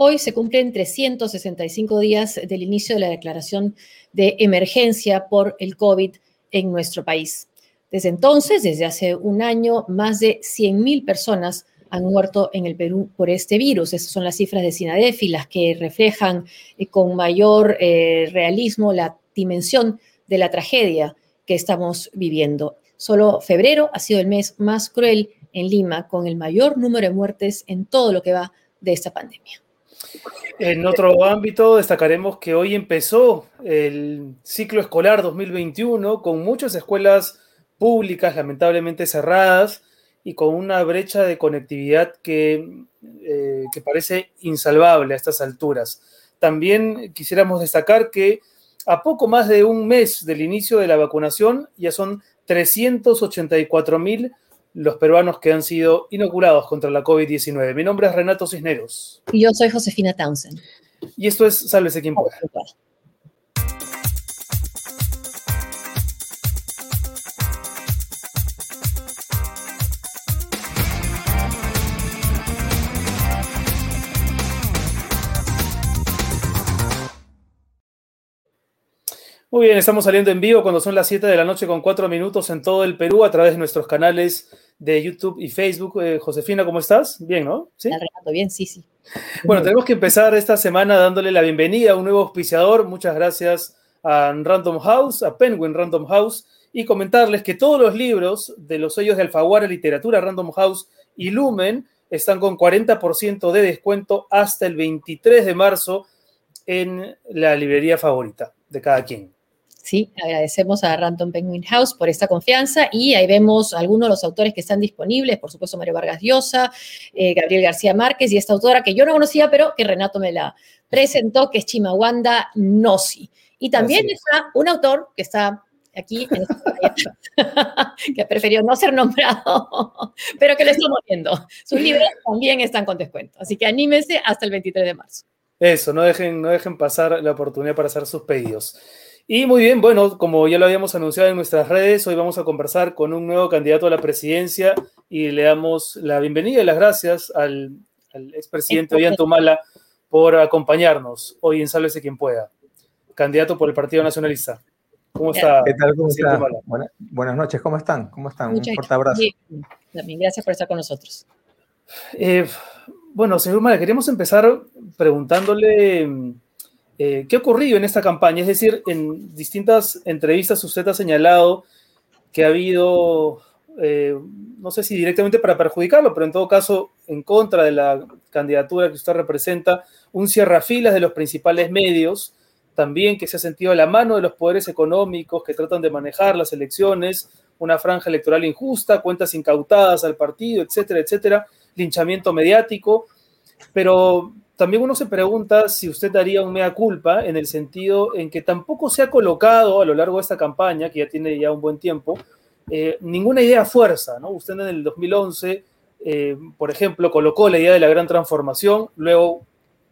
Hoy se cumplen 365 días del inicio de la declaración de emergencia por el COVID en nuestro país. Desde entonces, desde hace un año, más de 100.000 personas han muerto en el Perú por este virus. Esas son las cifras de SINADEFI, las que reflejan eh, con mayor eh, realismo la dimensión de la tragedia que estamos viviendo. Solo febrero ha sido el mes más cruel en Lima, con el mayor número de muertes en todo lo que va de esta pandemia. En otro ámbito, destacaremos que hoy empezó el ciclo escolar 2021 con muchas escuelas públicas lamentablemente cerradas y con una brecha de conectividad que, eh, que parece insalvable a estas alturas. También quisiéramos destacar que a poco más de un mes del inicio de la vacunación ya son 384 mil los peruanos que han sido inoculados contra la COVID-19. Mi nombre es Renato Cisneros. Y yo soy Josefina Townsend. Y esto es Sálvese quien pueda. Muy bien, estamos saliendo en vivo cuando son las 7 de la noche con 4 minutos en todo el Perú a través de nuestros canales de YouTube y Facebook. Eh, Josefina, ¿cómo estás? Bien, ¿no? ¿Sí? bien, sí, sí. Bueno, tenemos que empezar esta semana dándole la bienvenida a un nuevo auspiciador. Muchas gracias a Random House, a Penguin Random House, y comentarles que todos los libros de los sellos de Alfaguara Literatura Random House y Lumen están con 40% de descuento hasta el 23 de marzo en la librería favorita de cada quien. Sí, agradecemos a Random Penguin House por esta confianza y ahí vemos algunos de los autores que están disponibles, por supuesto Mario Vargas Llosa, eh, Gabriel García Márquez y esta autora que yo no conocía, pero que Renato me la presentó, que es Chimawanda Nosi. Y también está un autor que está aquí en esta que prefirió no ser nombrado, pero que lo estamos viendo. Sus libros también están con descuento, así que anímense hasta el 23 de marzo. Eso, no dejen, no dejen pasar la oportunidad para hacer sus pedidos. Y muy bien, bueno, como ya lo habíamos anunciado en nuestras redes, hoy vamos a conversar con un nuevo candidato a la presidencia y le damos la bienvenida y las gracias al, expresidente Ollantumala por acompañarnos hoy en Sálvese quien pueda, candidato por el Partido Nacionalista. ¿Cómo está? ¿Qué tal? ¿Cómo está? buenas noches, ¿cómo están? ¿Cómo están? un fuerte abrazo. También gracias por estar con nosotros. Eh, bueno, señor Mala, queremos empezar preguntándole eh, ¿Qué ha ocurrido en esta campaña? Es decir, en distintas entrevistas usted ha señalado que ha habido, eh, no sé si directamente para perjudicarlo, pero en todo caso en contra de la candidatura que usted representa, un cierrafilas de los principales medios, también que se ha sentido a la mano de los poderes económicos que tratan de manejar las elecciones, una franja electoral injusta, cuentas incautadas al partido, etcétera, etcétera, linchamiento mediático, pero también uno se pregunta si usted daría un mea culpa en el sentido en que tampoco se ha colocado a lo largo de esta campaña, que ya tiene ya un buen tiempo, eh, ninguna idea fuerza, ¿no? Usted en el 2011, eh, por ejemplo, colocó la idea de la gran transformación, luego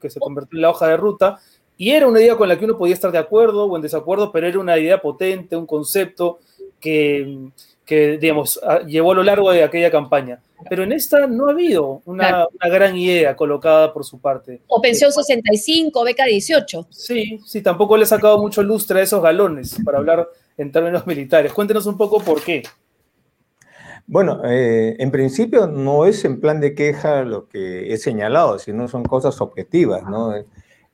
que se convirtió en la hoja de ruta, y era una idea con la que uno podía estar de acuerdo o en desacuerdo, pero era una idea potente, un concepto que, que digamos, llevó a lo largo de aquella campaña. Pero en esta no ha habido una, gran idea colocada por su parte. O pensión 65, beca 18. Sí, sí, tampoco le ha sacado mucho lustre a esos galones, para hablar en términos militares. Cuéntenos un poco por qué. Bueno, eh, en principio no es en plan de queja lo que he señalado, sino son cosas objetivas, ¿no?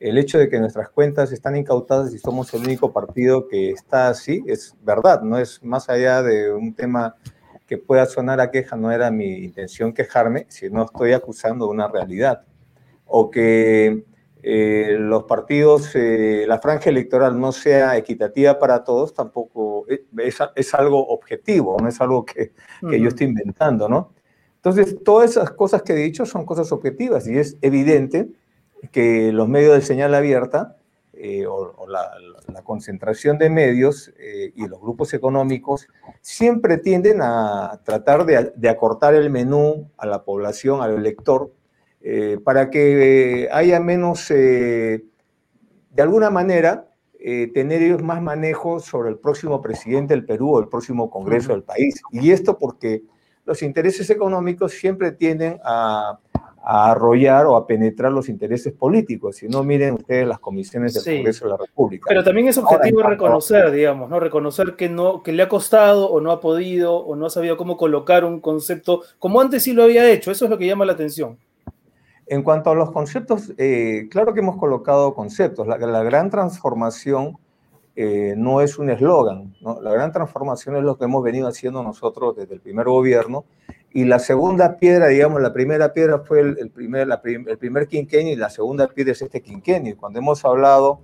El hecho de que nuestras cuentas están incautadas y somos el único partido que está así es verdad, no es más allá de un tema que pueda sonar a queja, no era mi intención quejarme, sino estoy acusando una realidad. O que eh, los partidos, eh, la franja electoral no sea equitativa para todos, tampoco es, algo objetivo, no es algo que, que yo estoy inventando, ¿no? Entonces, todas esas cosas que he dicho son cosas objetivas y es evidente que los medios de señal abierta eh, o, la, concentración de medios eh, y los grupos económicos siempre tienden a tratar de, acortar el menú a la población, al elector, eh, para que haya menos, de alguna manera, tener ellos más manejo sobre el próximo presidente del Perú o el próximo Congreso del país. Y esto porque los intereses económicos siempre tienden a a arrollar o a penetrar los intereses políticos. Si no, miren ustedes las comisiones del Congreso de la República. Pero también es objetivo reconocer, digamos, ¿no? Reconocer que no, que le ha costado o no ha podido o no ha sabido cómo colocar un concepto como antes sí lo había hecho. Eso es lo que llama la atención. En cuanto a los conceptos, eh, claro que hemos colocado conceptos. La, gran transformación eh, no es un eslogan, ¿no? La gran transformación es lo que hemos venido haciendo nosotros desde el primer gobierno y la segunda piedra, digamos, la primera piedra fue el, primer, el primer quinquenio y la segunda piedra es este quinquenio. Cuando hemos hablado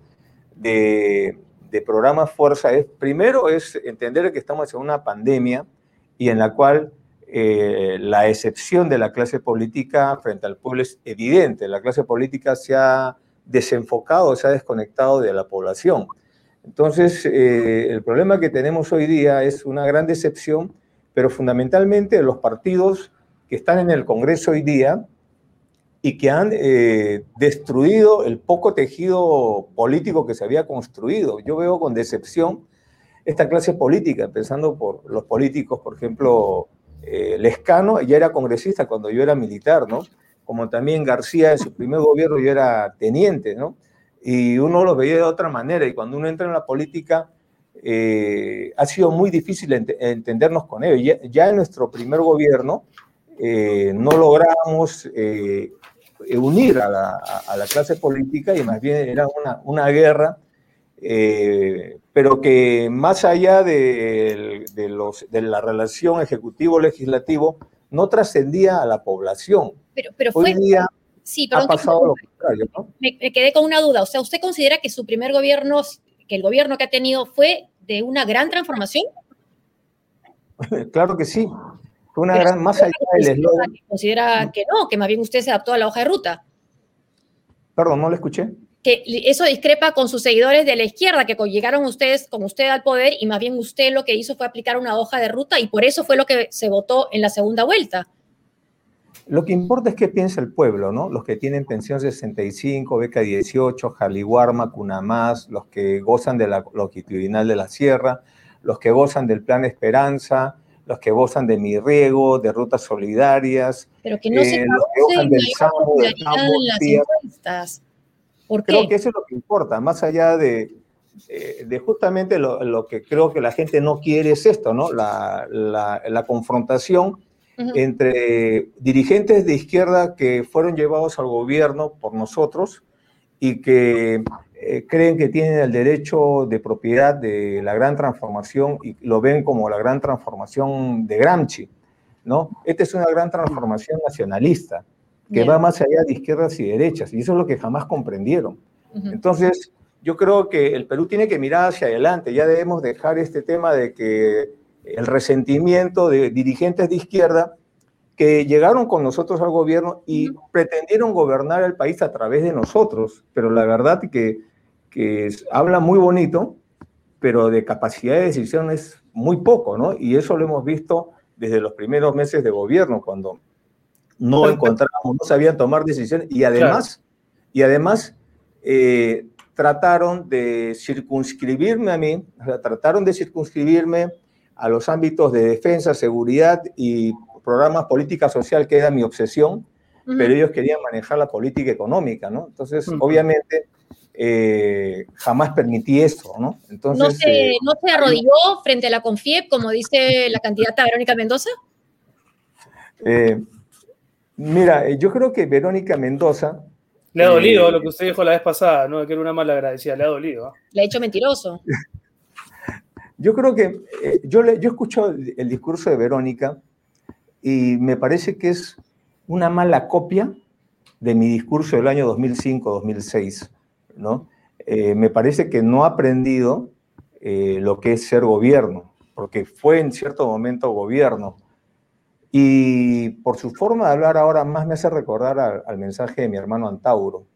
de, de programas Fuerza, es, primero es entender que estamos en una pandemia y en la cual eh, la excepción de la clase política frente al pueblo es evidente. La clase política se ha desenfocado, se ha desconectado de la población. Entonces, eh, el problema que tenemos hoy día es una gran decepción pero fundamentalmente los partidos que están en el Congreso hoy día y que han eh, destruido el poco tejido político que se había construido. Yo veo con decepción esta clase política, empezando por los políticos, por ejemplo, eh, Lescano, ya era congresista cuando yo era militar, ¿no? Como también García en su primer gobierno yo era teniente, ¿no? Y uno lo veía de otra manera y cuando uno entra en la política eh, ha sido muy difícil entendernos con ellos. Ya, en nuestro primer gobierno eh, no logramos eh, unir a la, clase política y más bien era una, una guerra, pero que más allá de, los, de la relación ejecutivo-legislativo no trascendía a la población. Pero, pero Hoy día sí, ha pasado lo contrario. ¿no? me quedé con una duda. O sea, ¿usted considera que su primer gobierno que el gobierno que ha tenido fue de una gran transformación? Claro que sí. Fue una gran, más allá del eslogan. ¿Considera que no, que más bien usted se adaptó a la hoja de ruta? Perdón, no lo escuché. Que eso discrepa con sus seguidores de la izquierda, que llegaron ustedes con usted al poder y más bien usted lo que hizo fue aplicar una hoja de ruta y por eso fue lo que se votó en la segunda vuelta. Lo que importa es qué piensa el pueblo, ¿no? Los que tienen pensión 65, beca 18, Jaliguarma, Cunamás, los que gozan de la longitudinal de la sierra, los que gozan del plan Esperanza, los que gozan de mi riego, de rutas solidarias, pero que no se eh, los que gozan del SAMU, del las ¿Por qué? Creo que eso es lo que importa, más allá de, de justamente lo, que creo que la gente no quiere es esto, ¿no? La, la, la confrontación entre dirigentes de izquierda que fueron llevados al gobierno por nosotros y que eh, creen que tienen el derecho de propiedad de la gran transformación y lo ven como la gran transformación de Gramsci, ¿no? Esta es una gran transformación nacionalista que va más allá de izquierdas y derechas y eso es lo que jamás comprendieron. Entonces, yo creo que el Perú tiene que mirar hacia adelante, ya debemos dejar este tema de que el resentimiento de dirigentes de izquierda que llegaron con nosotros al gobierno y pretendieron gobernar el país a través de nosotros, pero la verdad que, que habla muy bonito, pero de capacidad de decisión es muy poco, ¿no? Y eso lo hemos visto desde los primeros meses de gobierno, cuando no encontramos, no sabían tomar decisiones y además, y además eh, trataron de circunscribirme a mí, trataron de circunscribirme a los ámbitos de defensa, seguridad y programas política social, que era mi obsesión, pero ellos querían manejar la política económica, ¿no? Entonces, obviamente, eh, jamás permití eso, ¿no? Entonces, ¿No se, eh, ¿No se arrodilló frente a la CONFIEP, como dice la candidata Verónica Mendoza? Eh, mira, yo creo que Verónica Mendoza... Le ha dolido lo que usted dijo la vez pasada, ¿no? Que era una mala agradecida, le ha dolido. ¿ah? Le ha hecho mentiroso. Yo creo que eh, yo, le, yo escucho el, discurso de Verónica y me parece que es una mala copia de mi discurso del año 2005-2006, ¿no? Eh, me parece que no ha aprendido eh, lo que es ser gobierno, porque fue en cierto momento gobierno. Y por su forma de hablar ahora más me hace recordar al mensaje de mi hermano Antauro,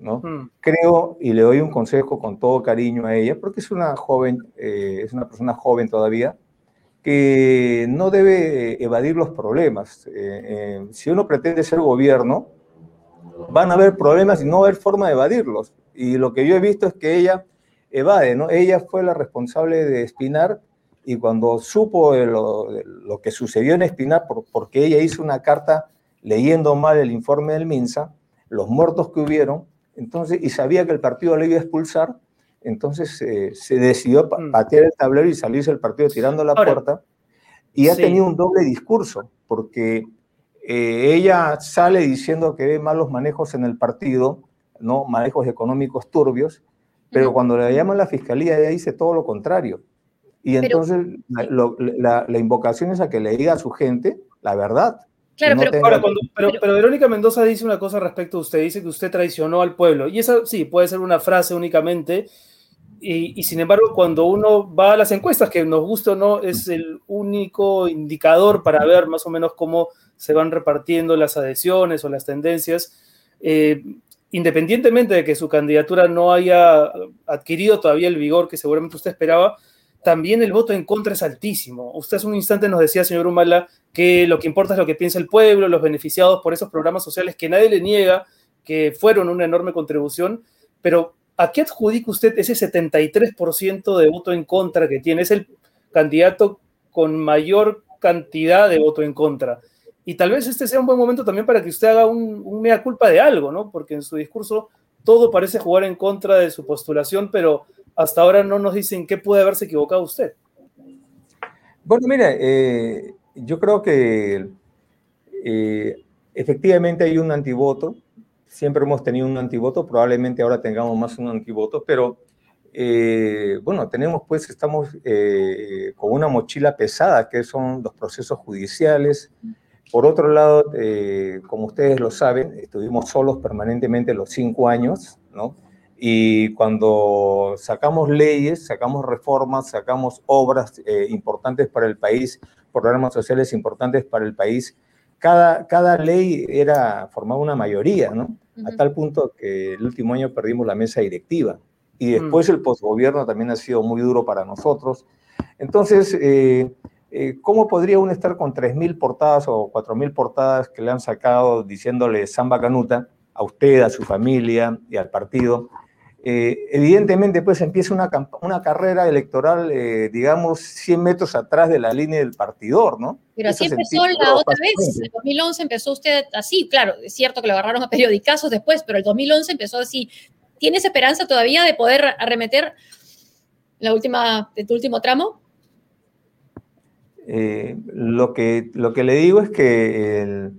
Mm. Creo y le doy un consejo con todo cariño a ella, porque es una joven, eh, es una persona joven todavía, que no debe evadir los problemas. Eh, eh, si uno pretende ser gobierno, van a haber problemas y no va a haber forma de evadirlos. Y lo que yo he visto es que ella evade, ¿no? Ella fue la responsable de Espinar y cuando supo lo, lo que sucedió en Espinar, porque ella hizo una carta leyendo mal el informe del MINSA, los muertos que hubieron, entonces, y sabía que el partido le iba a expulsar, entonces eh, se decidió mm. patear el tablero y salirse del partido tirando la puerta, y ha tenido un doble discurso, porque eh, ella sale diciendo que ve malos manejos en el partido, ¿no? manejos económicos turbios, pero cuando le llaman a la fiscalía, ella dice todo lo contrario. Y entonces la, invocación es a que le diga a su gente la verdad. Claro, pero, pero, Verónica Mendoza dice una cosa respecto a usted, dice que usted traicionó al pueblo. Y esa sí, puede ser una frase únicamente. Y, y, sin embargo, cuando uno va a las encuestas, que nos gusta o no, es el único indicador para ver más o menos cómo se van repartiendo las adhesiones o las tendencias. Eh, independientemente de que su candidatura no haya adquirido todavía el vigor que seguramente usted esperaba, también el voto en contra es altísimo. Usted hace un instante nos decía, señor Humala, que lo que importa es lo que piensa el pueblo, los beneficiados por esos programas sociales que nadie le niega, que fueron una enorme contribución, pero ¿a qué adjudica usted ese 73% de voto en contra que tiene? Es el candidato con mayor cantidad de voto en contra. Y tal vez este sea un buen momento también para que usted haga un, mea culpa de algo, ¿no? Porque en su discurso todo parece jugar en contra de su postulación, pero hasta ahora no nos dicen qué puede haberse equivocado usted. Bueno, mira, eh, yo creo que eh, efectivamente hay un antivoto. Siempre hemos tenido un antivoto, probablemente ahora tengamos más un antivoto, pero eh, bueno, tenemos pues, estamos con una mochila pesada que son los procesos judiciales, por otro lado, eh, como ustedes lo saben, estuvimos solos permanentemente los cinco años, ¿no? Y cuando sacamos leyes, sacamos reformas, sacamos obras eh, importantes para el país, programas sociales importantes para el país, cada, cada ley era, formaba una mayoría, ¿no? A tal punto que el último año perdimos la mesa directiva. Y después mm. el posgobierno también ha sido muy duro para nosotros. Entonces, eh, eh, ¿cómo podría uno estar con 3.000 portadas o 4.000 portadas que le han sacado diciéndole samba canuta a usted, a su familia y al partido? Eh, evidentemente, pues empieza una, una carrera electoral, eh, digamos, 100 metros atrás de la línea del partidor, ¿no? Pero así empezó la otra vez. En el 2011 empezó usted así, claro, es cierto que lo agarraron a periodicazos después, pero el 2011 empezó así. ¿Tienes esperanza todavía de poder arremeter la última, de tu último tramo? Eh, lo, que, lo que le digo es que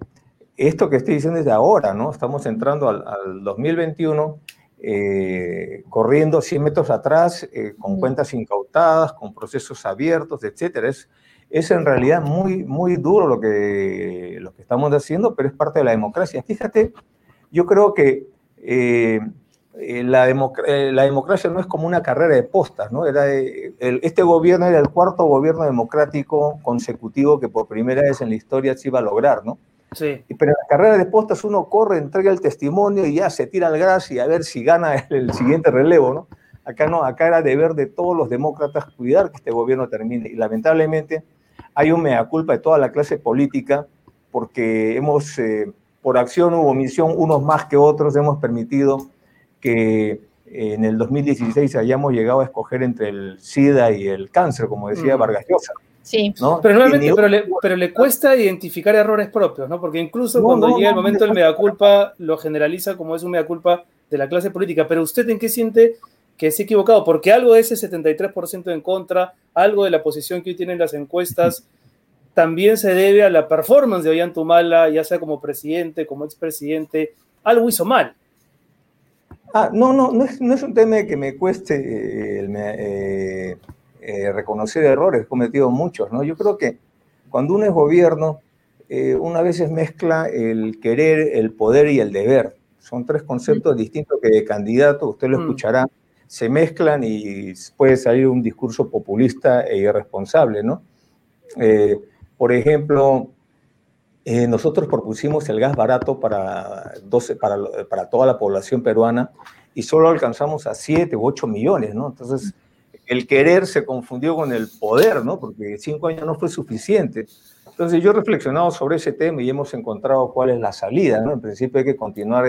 esto que estoy diciendo es de ahora, ¿no? Estamos entrando al, 2021 eh, corriendo 100 metros atrás, eh, con cuentas incautadas, con procesos abiertos, etcétera. Es, es en realidad muy, muy duro lo que, lo que estamos haciendo, pero es parte de la democracia. Fíjate, yo creo que eh, la, la, democracia no es como una carrera de postas, ¿no? Era, este gobierno era el cuarto gobierno democrático consecutivo que por primera vez en la historia se iba a lograr, ¿no? Sí. Pero en la carrera de postas uno corre, entrega el testimonio y ya se tira al gras y a ver si gana el, siguiente relevo, ¿no? Acá no, acá era deber de todos los demócratas cuidar que este gobierno termine. Y lamentablemente hay un mea culpa de toda la clase política porque hemos, eh, por acción u omisión, unos más que otros, hemos permitido que en el 2016 hayamos llegado a escoger entre el SIDA y el cáncer, como decía Vargas Llosa. Sí. Pero, pero, le, cuesta identificar errores propios, ¿no? Porque incluso cuando llega el momento del mea culpa, lo generaliza como es un mea culpa de la clase política. Pero usted en qué siente que se ha equivocado? Porque algo de ese 73% en contra, algo de la posición que hoy tienen las encuestas, también se debe a la performance de Ollantumala, ya sea como presidente, como expresidente, algo hizo mal. Ah, no, no, no es, no es un tema de que me cueste eh, eh, eh, reconocer errores, he cometido muchos, ¿no? Yo creo que cuando uno es gobierno, una vez mezcla el querer, el poder y el deber. Son tres conceptos distintos que de candidato, usted lo mm. escuchará, se mezclan y puede salir un discurso populista e irresponsable, ¿no? por ejemplo, eh, nosotros propusimos el gas barato para, 12, para, para, toda la población peruana y solo alcanzamos a 7 u 8 millones, ¿no? Entonces, el querer se confundió con el poder, ¿no? Porque 5 años no fue suficiente. Entonces, yo he reflexionado sobre ese tema y hemos encontrado cuál es la salida, ¿no? En principio hay que continuar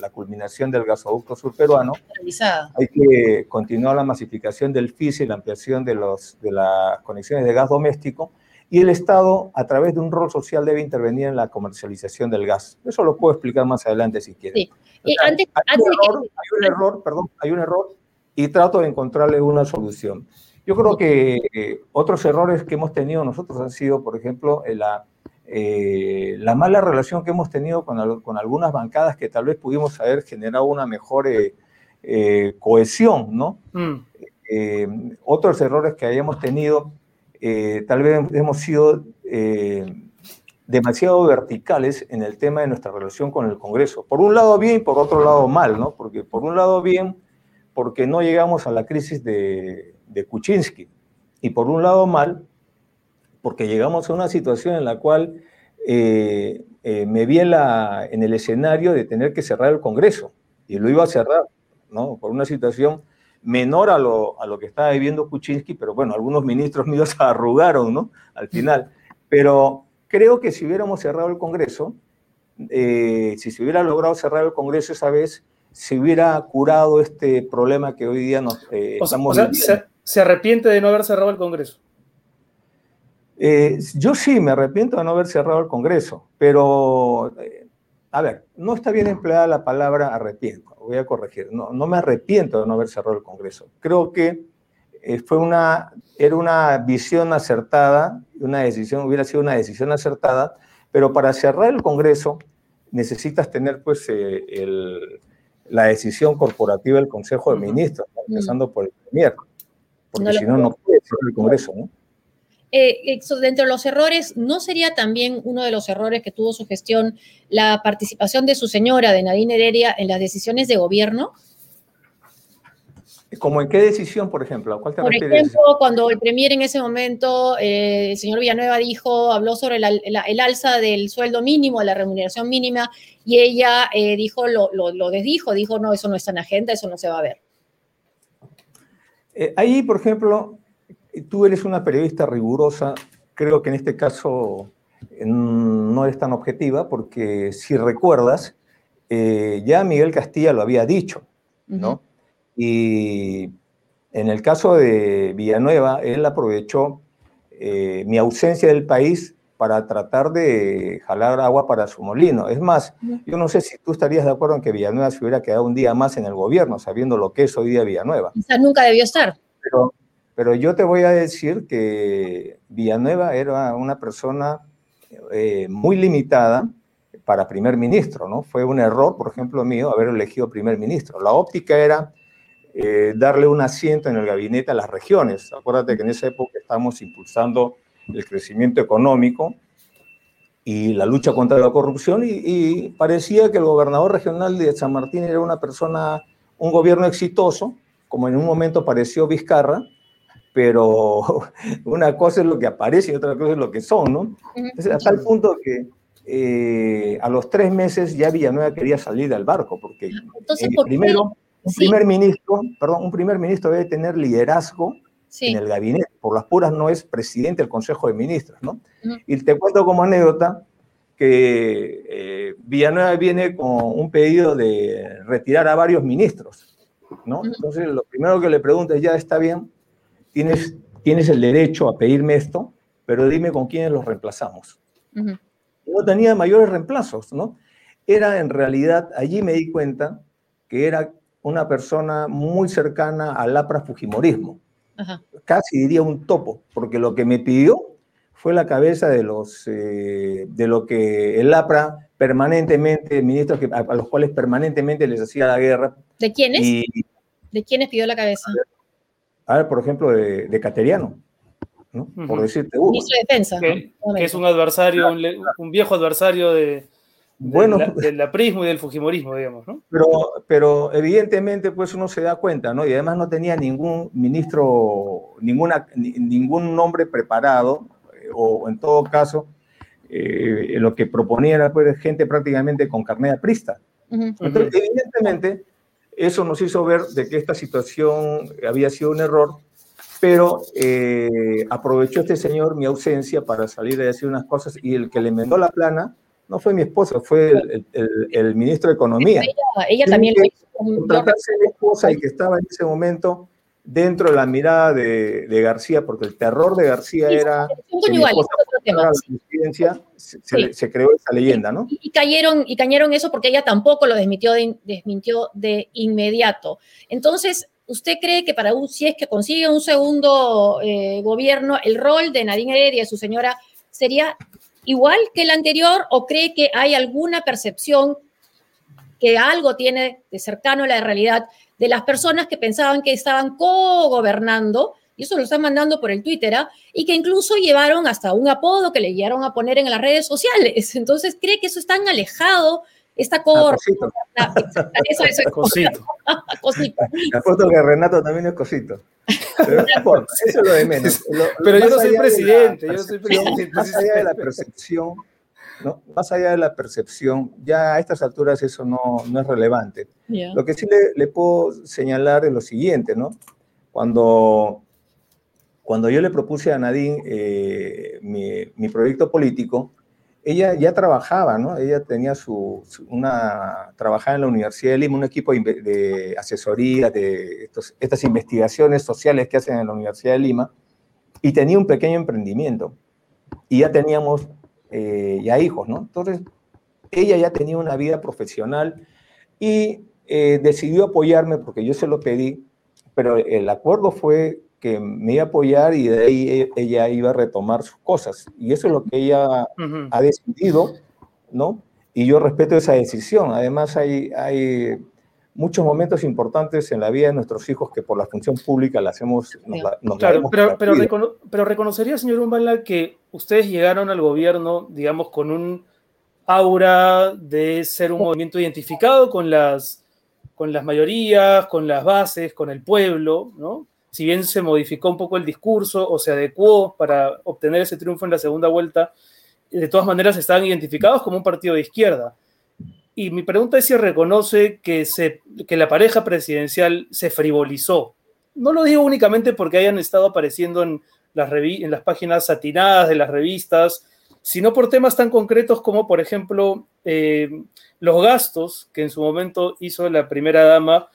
la culminación del gasoducto sur peruano. Hay que continuar la masificación del FIS y la ampliación de, los, de las conexiones de gas doméstico y el Estado, a través de un rol social, debe intervenir en la comercialización del gas. Eso lo puedo explicar más adelante si quieren. Sí. hay, un error, perdón, hay un error y trato de encontrarle una solución. Yo creo que eh, otros errores que hemos tenido nosotros han sido, por ejemplo, la, eh, la mala relación que hemos tenido con, con, algunas bancadas que tal vez pudimos haber generado una mejor eh, cohesión, ¿no? Mm. otros errores que hayamos tenido eh, tal vez hemos sido eh, demasiado verticales en el tema de nuestra relación con el Congreso. Por un lado bien y por otro lado mal, ¿no? Porque por un lado bien, porque no llegamos a la crisis de, de Kuczynski. Y por un lado mal, porque llegamos a una situación en la cual eh, me vi en, la, en el escenario de tener que cerrar el Congreso. Y lo iba a cerrar, ¿no? Por una situación menor a lo, a lo que estaba viviendo Kuczynski, pero bueno, algunos ministros míos arrugaron, ¿no? Al final. Pero creo que si hubiéramos cerrado el Congreso, eh, si se hubiera logrado cerrar el Congreso esa vez, se hubiera curado este problema que hoy día nos eh, o estamos se, arrepiente de no haber cerrado el Congreso? Eh, yo sí me arrepiento de no haber cerrado el Congreso, pero, a ver, no está bien empleada la palabra arrepiento voy a corregir, no, no me arrepiento de no haber cerrado el Congreso. Creo que eh, fue una, era una visión acertada, una decisión, hubiera sido una decisión acertada, pero para cerrar el Congreso necesitas tener pues eh, el, la decisión corporativa del Consejo de Ministros, empezando por el Premier, porque si no, no puede cerrar el Congreso, ¿no? eh, dentro de los errores, ¿no sería también uno de los errores que tuvo su gestión la participación de su señora, de Nadine Heredia, en las decisiones de gobierno? ¿Cómo en qué decisión, por ejemplo? ¿Cuál te por ejemplo, cuando el premier en ese momento, eh, el señor Villanueva dijo, habló sobre el alza del sueldo mínimo, la remuneración mínima, y ella eh, dijo, lo, lo, desdijo, dijo, no, eso no está en agenda, eso no se va a ver. Eh, ahí, por ejemplo, Tú eres una periodista rigurosa, creo que en este caso no es tan objetiva, porque si recuerdas, ya Miguel Castilla lo había dicho, ¿no? Y en el caso de Villanueva, él aprovechó eh, mi ausencia del país para tratar de jalar agua para su molino. Es más, yo no sé si tú estarías de acuerdo en que Villanueva se hubiera quedado un día más en el gobierno, sabiendo lo que es hoy día Villanueva. Quizás nunca debió estar. Pero, pero yo te voy a decir que Villanueva era una persona eh, muy limitada para primer ministro, ¿no? Fue un error, por ejemplo, mío, haber elegido primer ministro. La óptica era eh, darle un asiento en el gabinete a las regiones. Acuérdate que en esa época estábamos impulsando el crecimiento económico y la lucha contra la corrupción y, y, parecía que el gobernador regional de San Martín era una persona, un gobierno exitoso, como en un momento pareció Vizcarra, pero una cosa es lo que aparece y otra cosa es lo que son, ¿no? Entonces, a tal punto que eh, a los tres meses ya Villanueva quería salir del barco, porque Entonces, primero, un primer ministro, perdón, un primer ministro debe tener liderazgo en el gabinete, por las puras no es presidente del Consejo de Ministros, ¿no? Y te cuento como anécdota que eh, Villanueva viene con un pedido de retirar a varios ministros, ¿no? Entonces, lo primero que le pregunta es, ya está bien, tienes, tienes el derecho a pedirme esto, pero dime con quiénes los reemplazamos. No tenía mayores reemplazos, ¿no? Era en realidad, allí me di cuenta que era una persona muy cercana al APRA Fujimorismo. Casi diría un topo, porque lo que me pidió fue la cabeza de los eh, de lo que el APRA permanentemente, ministros que, a, los cuales permanentemente les hacía la guerra. ¿De quiénes? ¿De quiénes pidió la cabeza? A ver, por ejemplo, de, Cateriano, ¿no? por decirte uno. Ministro de Defensa. Que, es un adversario, un, viejo adversario de, bueno, del aprismo y del fujimorismo, digamos, ¿no? Pero, pero evidentemente, pues uno se da cuenta, ¿no? Y además no tenía ningún ministro, ninguna, ningún nombre preparado, eh, o en todo caso, eh, lo que proponía era pues, gente prácticamente con carnet aprista. Entonces, evidentemente, eso nos hizo ver de que esta situación había sido un error, pero eh, aprovechó este señor mi ausencia para salir a decir unas cosas y el que le enmendó la plana no fue mi esposa, fue el, ministro de Economía. Ella, también lo hizo. Tratarse de esposa y que estaba en ese momento dentro de la mirada de, García, porque el terror de García era la presidencia, se, creó esa leyenda, ¿no? Y, cayeron, y cayeron eso porque ella tampoco lo desmintió de, desmintió de inmediato. Entonces, ¿usted cree que para un, si es que consigue un segundo eh, gobierno, el rol de Nadine Heredia y su señora sería igual que el anterior o cree que hay alguna percepción que algo tiene de cercano a la realidad de las personas que pensaban que estaban co-gobernando, y eso lo están mandando por el Twitter, ¿ah? y que incluso llevaron hasta un apodo que le llegaron a poner en las redes sociales. Entonces, ¿cree que eso es tan alejado? Esta. Eso, eso es cosito. cosito. La foto que Renato también es cosito. Pero eso es lo de menos. Pero yo no soy presidente, yo soy presidente. Más allá de la percepción, ¿no? Más allá de la percepción, ya a estas alturas eso no, no es relevante. Lo que sí le, le, puedo señalar es lo siguiente, ¿no? Cuando, cuando yo le propuse a Nadine eh, mi, mi, proyecto político, ella ya trabajaba, ¿no? Ella tenía su, una, trabajaba en la Universidad de Lima, un equipo de, asesoría de estas investigaciones sociales que hacen en la Universidad de Lima, y tenía un pequeño emprendimiento. Y ya teníamos eh, ya hijos, ¿no? Entonces, ella ya tenía una vida profesional y eh, decidió apoyarme porque yo se lo pedí, pero el acuerdo fue que me iba a apoyar y de ahí e, ella iba a retomar sus cosas. Y eso es lo que ella ha decidido, ¿no? Y yo respeto esa decisión. Además, hay, hay muchos momentos importantes en la vida de nuestros hijos que por la función pública la hacemos. claro, pero, pero, reconocería, señor Umbala, que ustedes llegaron al gobierno, digamos, con un aura de ser un movimiento identificado con las, con las mayorías, con las bases, con el pueblo, ¿no? Si bien se modificó un poco el discurso o se adecuó para obtener ese triunfo en la segunda vuelta, de todas maneras estaban identificados como un partido de izquierda. Y mi pregunta es si reconoce que, se, que la pareja presidencial se frivolizó. No lo digo únicamente porque hayan estado apareciendo en las, en las páginas satinadas de las revistas, sino por temas tan concretos como, por ejemplo, eh, los gastos que en su momento hizo la primera dama,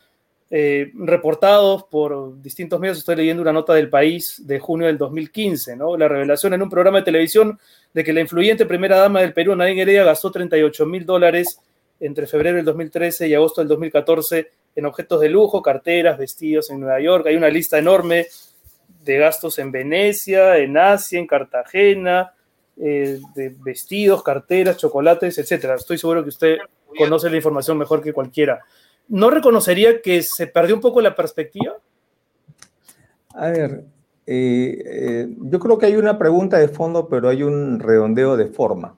eh, reportados por distintos medios. Estoy leyendo una nota del país de junio del 2015, ¿no? La revelación en un programa de televisión de que la influyente primera dama del Perú, Nadine Heredia, gastó 38 mil dólares entre febrero del 2013 y agosto del 2014 en objetos de lujo, carteras, vestidos en Nueva York. Hay una lista enorme de gastos en Venecia, en Asia, en Cartagena, eh, de vestidos, carteras, chocolates, etcétera. Estoy seguro que usted conoce la información mejor que cualquiera. ¿No reconocería que se perdió un poco la perspectiva? A ver, eh, eh, yo creo que hay una pregunta de fondo, pero hay un redondeo de forma.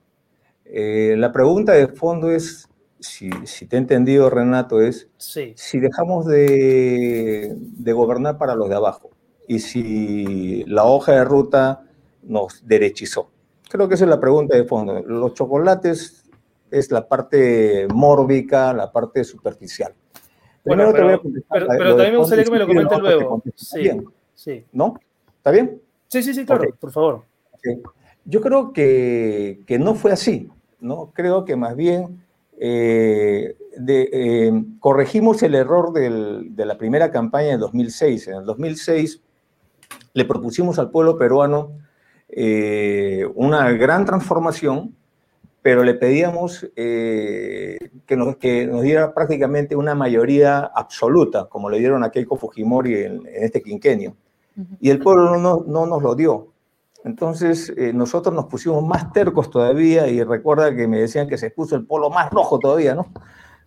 la pregunta de fondo es si, te he entendido, Renato, es si dejamos de, gobernar para los de abajo y si la hoja de ruta nos derechizó. Creo que esa es la pregunta de fondo. Los chocolates es la parte mórbica, la parte superficial. Bueno, pero, también me gustaría que me lo comente luego. Sí, sí. ¿No? ¿Está bien? Sí, sí, sí, claro, por favor. Yo creo que, que no fue así, ¿no? Creo que más bien eh, de, eh, corregimos el error de la primera campaña de 2006. En el 2006 le propusimos al pueblo peruano eh, una gran transformación, pero le pedíamos que, nos, que, nos, diera prácticamente una mayoría absoluta, como le dieron a Keiko Fujimori en, este quinquenio. Y el pueblo no, no nos lo dio. Entonces eh, nosotros nos pusimos más tercos todavía y recuerda que me decían que se puso el polo más rojo todavía, ¿no?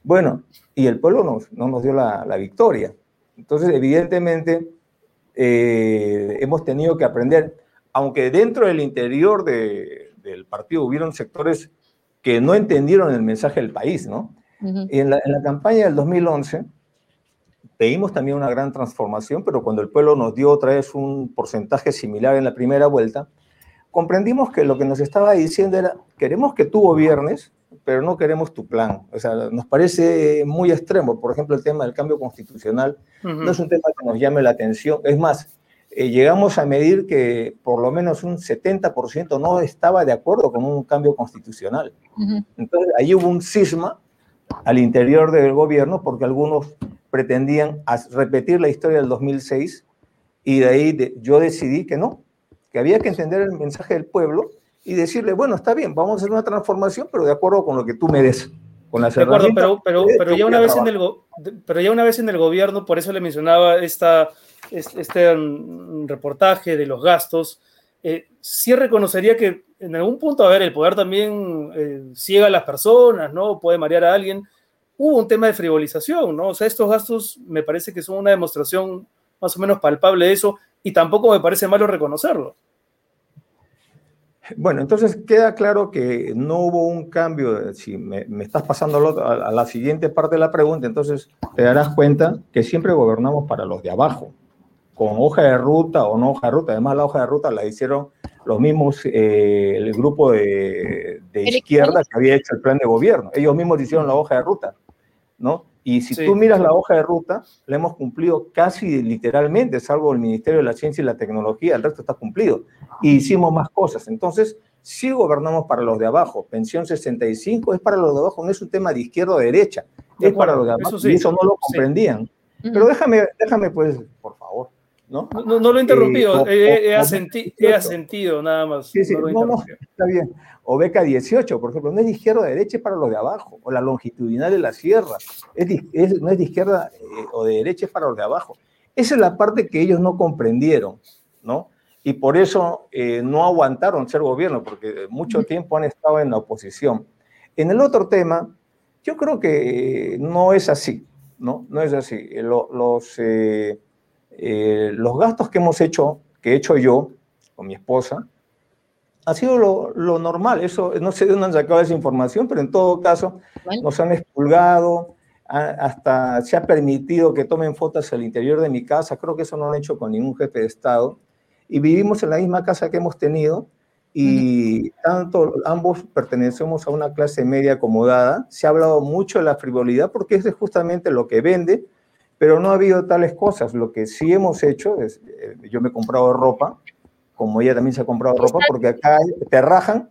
Bueno, y el pueblo no nos dio la, victoria. Entonces, evidentemente, eh, hemos tenido que aprender, aunque dentro del interior del partido hubieron sectores que no entendieron el mensaje del país, ¿no? en, la, en la campaña del 2011 Pedimos también una gran transformación, pero cuando el pueblo nos dio otra vez un porcentaje similar en la primera vuelta, comprendimos que lo que nos estaba diciendo era, queremos que tú gobiernes, pero no queremos tu plan. O sea, nos parece muy extremo. Por ejemplo, el tema del cambio constitucional no es un tema que nos llame la atención. Es más, eh, llegamos a medir que por lo menos un 70% no estaba de acuerdo con un cambio constitucional. Entonces, ahí hubo un cisma al interior del gobierno porque algunos pretendían repetir la historia del 2006 Y de ahí yo decidí que no, que había que entender el mensaje del pueblo y decirle, bueno, está bien, vamos a hacer una transformación, pero de acuerdo con lo que tú mereces. Con las de acuerdo, pero, pero, pero, ya una vez en el pero ya una vez en el gobierno, por eso le mencionaba esta, este, reportaje de los gastos, eh, sí reconocería que en algún punto, a ver, el poder también eh, ciega a las personas, ¿no? Puede marear a alguien. Hubo un tema de frivolización, ¿no? O sea, estos gastos me parece que son una demostración más o menos palpable de eso y tampoco me parece malo reconocerlo. Bueno, entonces queda claro que no hubo un cambio. Si me, estás pasando a, la siguiente parte de la pregunta, entonces te darás cuenta que siempre gobernamos para los de abajo, con hoja de ruta o no hoja de ruta. Además, la hoja de ruta la hicieron los mismos, eh, el grupo de, de izquierda que había hecho el plan de gobierno. Ellos mismos hicieron la hoja de ruta, ¿no? Y si tú miras la hoja de ruta, la hemos cumplido casi literalmente, salvo el Ministerio de la Ciencia y la Tecnología, el resto está cumplido. Y hicimos más cosas. Entonces, sí gobernamos para los de abajo. Pensión 65 es para los de abajo, no es un tema de izquierda o derecha, es para los de abajo. y eso no lo comprendían. Pero déjame, déjame pues, por ¿No? No, lo he interrumpido, he, asentido nada más. Sí, sí, no, no, está bien o beca 18, por ejemplo, no es de izquierda o de derecha, para los de abajo, o la longitudinal de la sierra, es, no es de izquierda eh, o de derecha, es para los de abajo. Esa es la parte que ellos no comprendieron, ¿no? Y por eso eh, no aguantaron ser gobierno, porque mucho tiempo han estado en la oposición. En el otro tema, yo creo que no es así, ¿no? No es así. Los, eh, los gastos que hemos hecho, que he hecho yo con mi esposa, ha sido lo, normal. Eso, no sé de dónde han sacado esa información, pero en todo caso nos han expulgado, hasta se ha permitido que tomen fotos al interior de mi casa. Creo que eso no lo han hecho con ningún jefe de Estado. Y vivimos en la misma casa que hemos tenido y tanto ambos pertenecemos a una clase media acomodada. Se ha hablado mucho de la frivolidad porque es justamente lo que vende, pero no ha habido tales cosas. Lo que sí hemos hecho es, eh, yo me he comprado ropa, como ella también se ha comprado ropa, porque acá te rajan,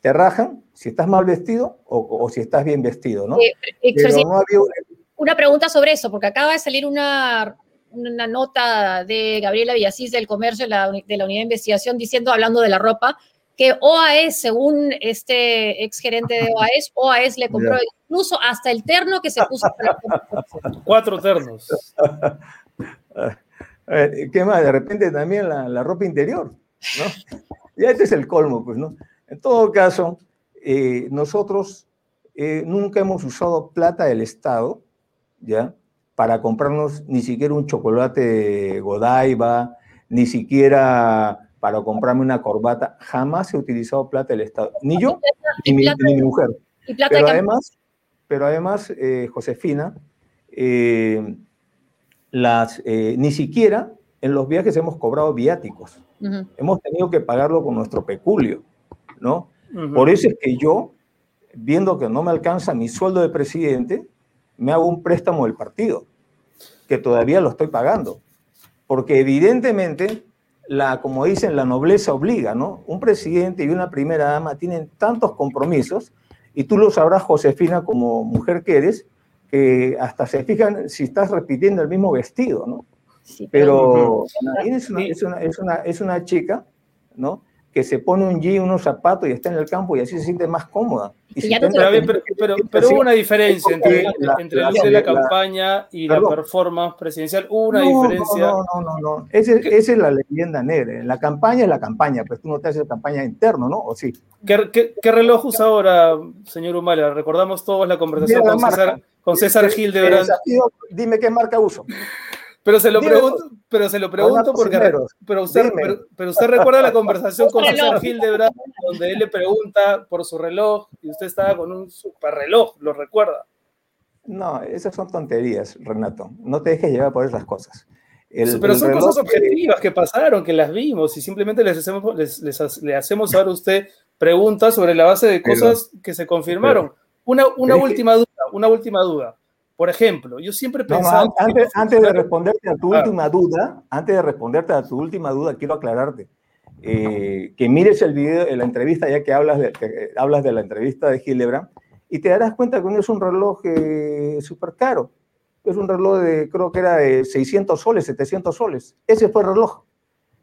te rajan si estás mal vestido o, si estás bien vestido, ¿no? Una pregunta sobre eso, porque acaba de salir una, una nota de Gabriela Villasís del Comercio de la, de la Unidad de Investigación diciendo, hablando de la ropa, que OAS, según este ex gerente de OAS, OAS le compró incluso hasta el terno que se puso para Cuatro ternos. ¿Qué más? De repente también la, la ropa interior. ¿no? Ya este es el colmo, pues, ¿no? En todo caso, eh, nosotros eh, nunca hemos usado plata del Estado, ¿ya? Para comprarnos ni siquiera un chocolate Godiva, ni siquiera para comprarme una corbata. Jamás he utilizado plata del Estado, ni yo, ni, mi, mujer. pero, además, pero además, eh, Josefina, las, ni siquiera en los viajes hemos cobrado viáticos. Hemos tenido que pagarlo con nuestro peculio, ¿no? Por eso es que yo, viendo que no me alcanza mi sueldo de presidente, me hago un préstamo del partido, que todavía lo estoy pagando. Porque evidentemente, la, como dicen, la nobleza obliga, ¿no? Un presidente y una primera dama tienen tantos compromisos, y tú lo sabrás, Josefina, como mujer que eres, que hasta se fijan si estás repitiendo el mismo vestido, ¿no? pero es una, es, una, chica, ¿no? Que se pone un jean, unos zapatos y está en el campo y así se siente más cómoda. pero, pero, hubo una diferencia entre, entre el de la campaña y la performance presidencial. Hubo una diferencia. No, no, no, no. Esa, es la leyenda negra. La campaña es la campaña, pues tú no te haces campaña interno, ¿no? ¿O sí? ¿Qué, qué, reloj usa ahora, señor Humala? Recordamos todos la conversación con César, con César Gil de Brand. Dime qué marca uso. Pero se lo pregunto, pero se lo pregunto porque pero usted, pero, usted recuerda la conversación con César Hildebrand donde él le pregunta por su reloj y usted estaba con un super reloj, ¿lo recuerda? No, esas son tonterías, Renato. No te dejes llevar por esas cosas. pero son cosas objetivas que... pasaron, que las vimos y simplemente les hacemos, le hacemos saber a usted preguntas sobre la base de cosas que se confirmaron. una, una última duda, una última duda. Por ejemplo, yo siempre pensaba... antes, de responderte a tu última duda, antes de responderte a tu última duda, quiero aclararte eh, que mires el video, la entrevista, ya que hablas de, hablas de la entrevista de Gilebra, y te darás cuenta que no es un reloj eh, súper caro. Es un reloj de, creo que era de 600 soles, 700 soles. Ese fue el reloj.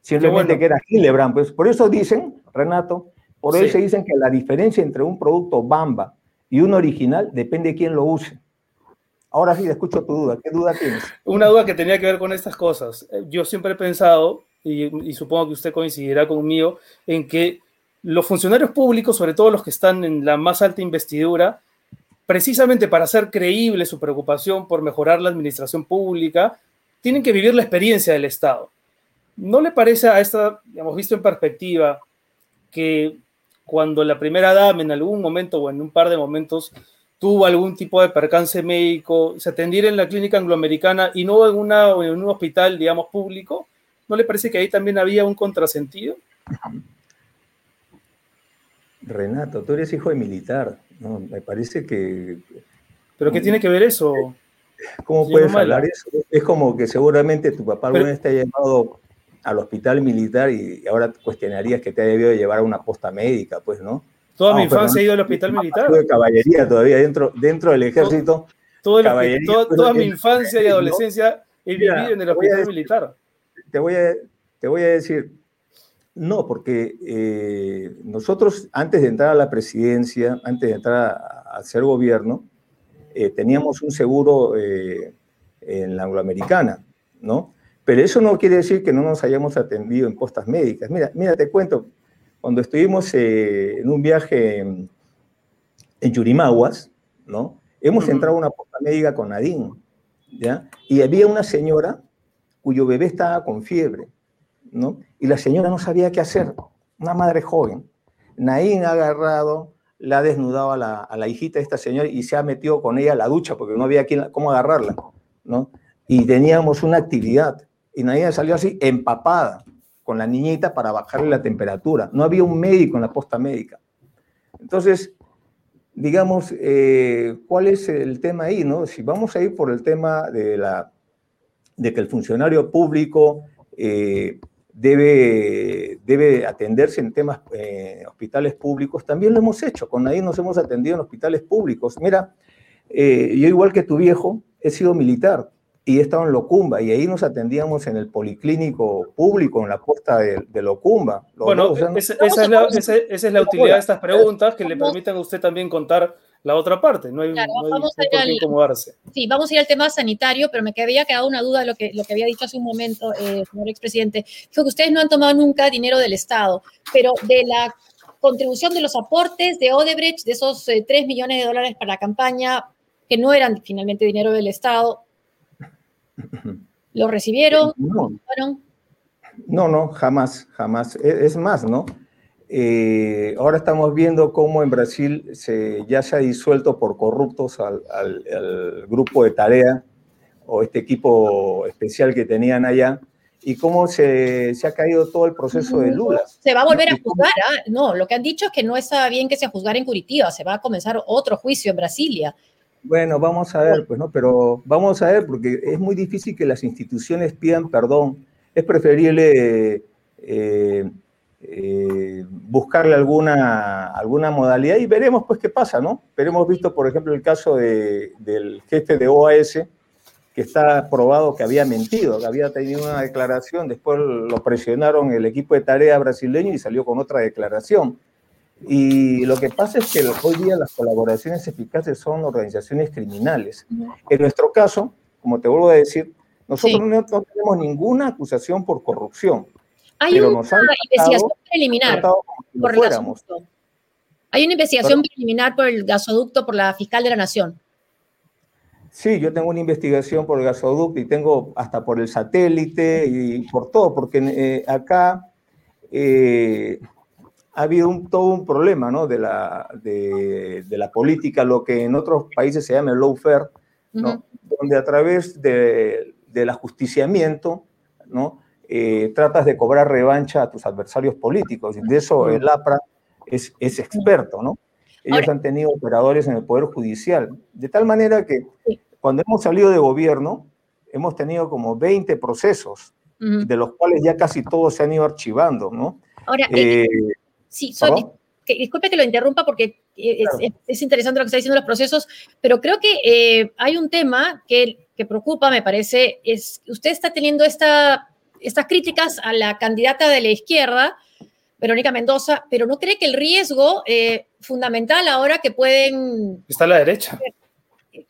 Simplemente que era Hillebrand. Pues por eso dicen, Renato, por eso dicen que la diferencia entre un producto Bamba y un original depende de quién lo use. Ahora sí, escucho tu duda. ¿Qué duda tienes? Una duda que tenía que ver con estas cosas. Yo siempre he pensado, y, y supongo que usted coincidirá conmigo, en que los funcionarios públicos, sobre todo los que están en la más alta investidura, precisamente para hacer creíble su preocupación por mejorar la administración pública, tienen que vivir la experiencia del Estado. ¿No le parece a esta, hemos visto en perspectiva, que cuando la primera dama en algún momento o en un par de momentos tuvo algún tipo de percance médico, se atendiera en la clínica angloamericana y no en, una, en un hospital, digamos, público, ¿no le parece que ahí también había un contrasentido? Renato, tú eres hijo de militar, ¿no? Me parece que... ¿Pero qué tiene que ver eso? ¿Cómo puedes hablar eso? Es como que seguramente tu papá alguna vez te ha llevado al hospital militar y ahora cuestionarías que te haya debido llevar a una posta médica, pues, ¿no? Toda mi infancia he ido al hospital militar. De caballería todavía dentro, dentro del ejército. toda, toda mi infancia y adolescencia he vivido en el hospital militar. Te voy, a, te voy a decir, no, porque eh, nosotros antes de entrar a la presidencia, antes de entrar a, ser gobierno, eh, teníamos un seguro eh, en la angloamericana, ¿no? Pero eso no quiere decir que no nos hayamos atendido en postas médicas. Mira, mira, te cuento, cuando estuvimos en un viaje en, Yurimaguas, ¿no? Hemos entrado a una posta médica con Nadine, ¿ya? Y había una señora cuyo bebé estaba con fiebre, ¿no? Y la señora no sabía qué hacer, una madre joven. Naín ha agarrado, la ha desnudado a la, a la, hijita de esta señora y se ha metido con ella a la ducha porque no había quien, cómo agarrarla, ¿no? Y teníamos una actividad y Naín salió así empapada con la niñita para bajarle la temperatura. No había un médico en la posta médica. Entonces, digamos, eh, ¿cuál es el tema ahí? No? Si vamos a ir por el tema de, la, de que el funcionario público eh, debe, debe atenderse en temas eh, hospitales públicos, también lo hemos hecho, con nadie nos hemos atendido en hospitales públicos. Mira, yo igual que tu viejo, he sido militar y he estado en Locumba y ahí nos atendíamos en el policlínico público, en la puerta de, Locumba. bueno, esa, es la, esa, es la, utilidad de estas preguntas que le permiten a usted también contar la otra parte, no hay, no vamos a ir incomodarse. Sí, vamos a ir al tema sanitario, pero me había quedado una duda de lo que, lo que había dicho hace un momento, eh, señor expresidente. Dijo que ustedes no han tomado nunca dinero del Estado, pero de la contribución de los aportes de Odebrecht, de esos 3 eh, millones de dólares para la campaña, que no eran finalmente dinero del Estado, ¿lo recibieron? No, no, no jamás, jamás. E, es más, ¿no? Eh, ahora estamos viendo cómo en Brasil se, ya se ha disuelto por corruptos al, grupo de tarea o este equipo especial que tenían allá y cómo se, ha caído todo el proceso de Lula. Se va a volver a juzgar, ¿ah? no, lo que han dicho es que no está bien que se juzgara en Curitiba, se va a comenzar otro juicio en Brasilia. Bueno, vamos a ver, pues no, pero vamos a ver, porque es muy difícil que las instituciones pidan perdón. Es preferible eh, eh, buscarle alguna, alguna modalidad y veremos pues qué pasa, ¿no? Pero hemos visto, por ejemplo, el caso del jefe de OAS, que está probado que había mentido, que había tenido una declaración, después lo presionaron el equipo de tarea brasileño y salió con otra declaración. Y lo que pasa es que hoy día las colaboraciones eficaces son organizaciones criminales. En nuestro caso, como te vuelvo a decir, nosotros no tenemos ninguna acusación por corrupción. Hay una investigación preliminar por el gasoducto. Hay una investigación preliminar por el gasoducto por la fiscal de la Nación. Sí, yo tengo una investigación por el gasoducto y tengo hasta por el satélite y por todo, porque eh, acá eh, ha habido un, todo un problema ¿no? de, la, de, la política, lo que en otros países se llama el lawfare, ¿no? donde a través de, del ajusticiamiento, ¿no? Eh, tratas de cobrar revancha a tus adversarios políticos. De eso el APRA es, es experto, ¿no? Ellos han tenido operadores en el Poder Judicial. De tal manera que cuando hemos salido de gobierno, hemos tenido como 20 procesos, de los cuales ya casi todos se han ido archivando, ¿no? Ahora, eh, sí, disculpe que lo interrumpa porque es, interesante lo que está diciendo los procesos, pero creo que eh, hay un tema que, que, preocupa, me parece, es usted está teniendo esta, estas críticas a la candidata de la izquierda, Verónica Mendoza, pero ¿no cree que el riesgo eh, fundamental ahora que pueden... Está a la derecha.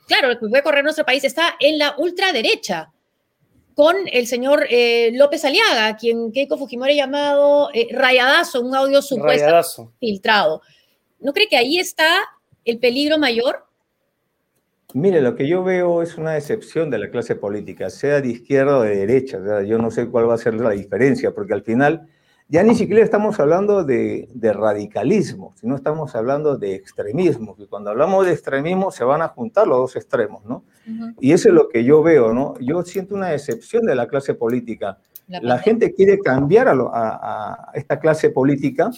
Claro, que puede correr nuestro país está en la ultraderecha con el señor eh, López Aliaga, quien Keiko Fujimori ha llamado eh, rayadazo, un audio supuesto filtrado. ¿No cree que ahí está el peligro mayor? Mire, lo que yo veo es una decepción de la clase política, sea de izquierda o de derecha. yo no sé cuál va a ser la diferencia, porque al final ya ni siquiera estamos hablando de, radicalismo, sino estamos hablando de extremismo. Y cuando hablamos de extremismo se van a juntar los dos extremos, ¿no? Y eso es lo que yo veo, ¿no? Yo siento una decepción de la clase política. La, gente quiere cambiar a, esta clase política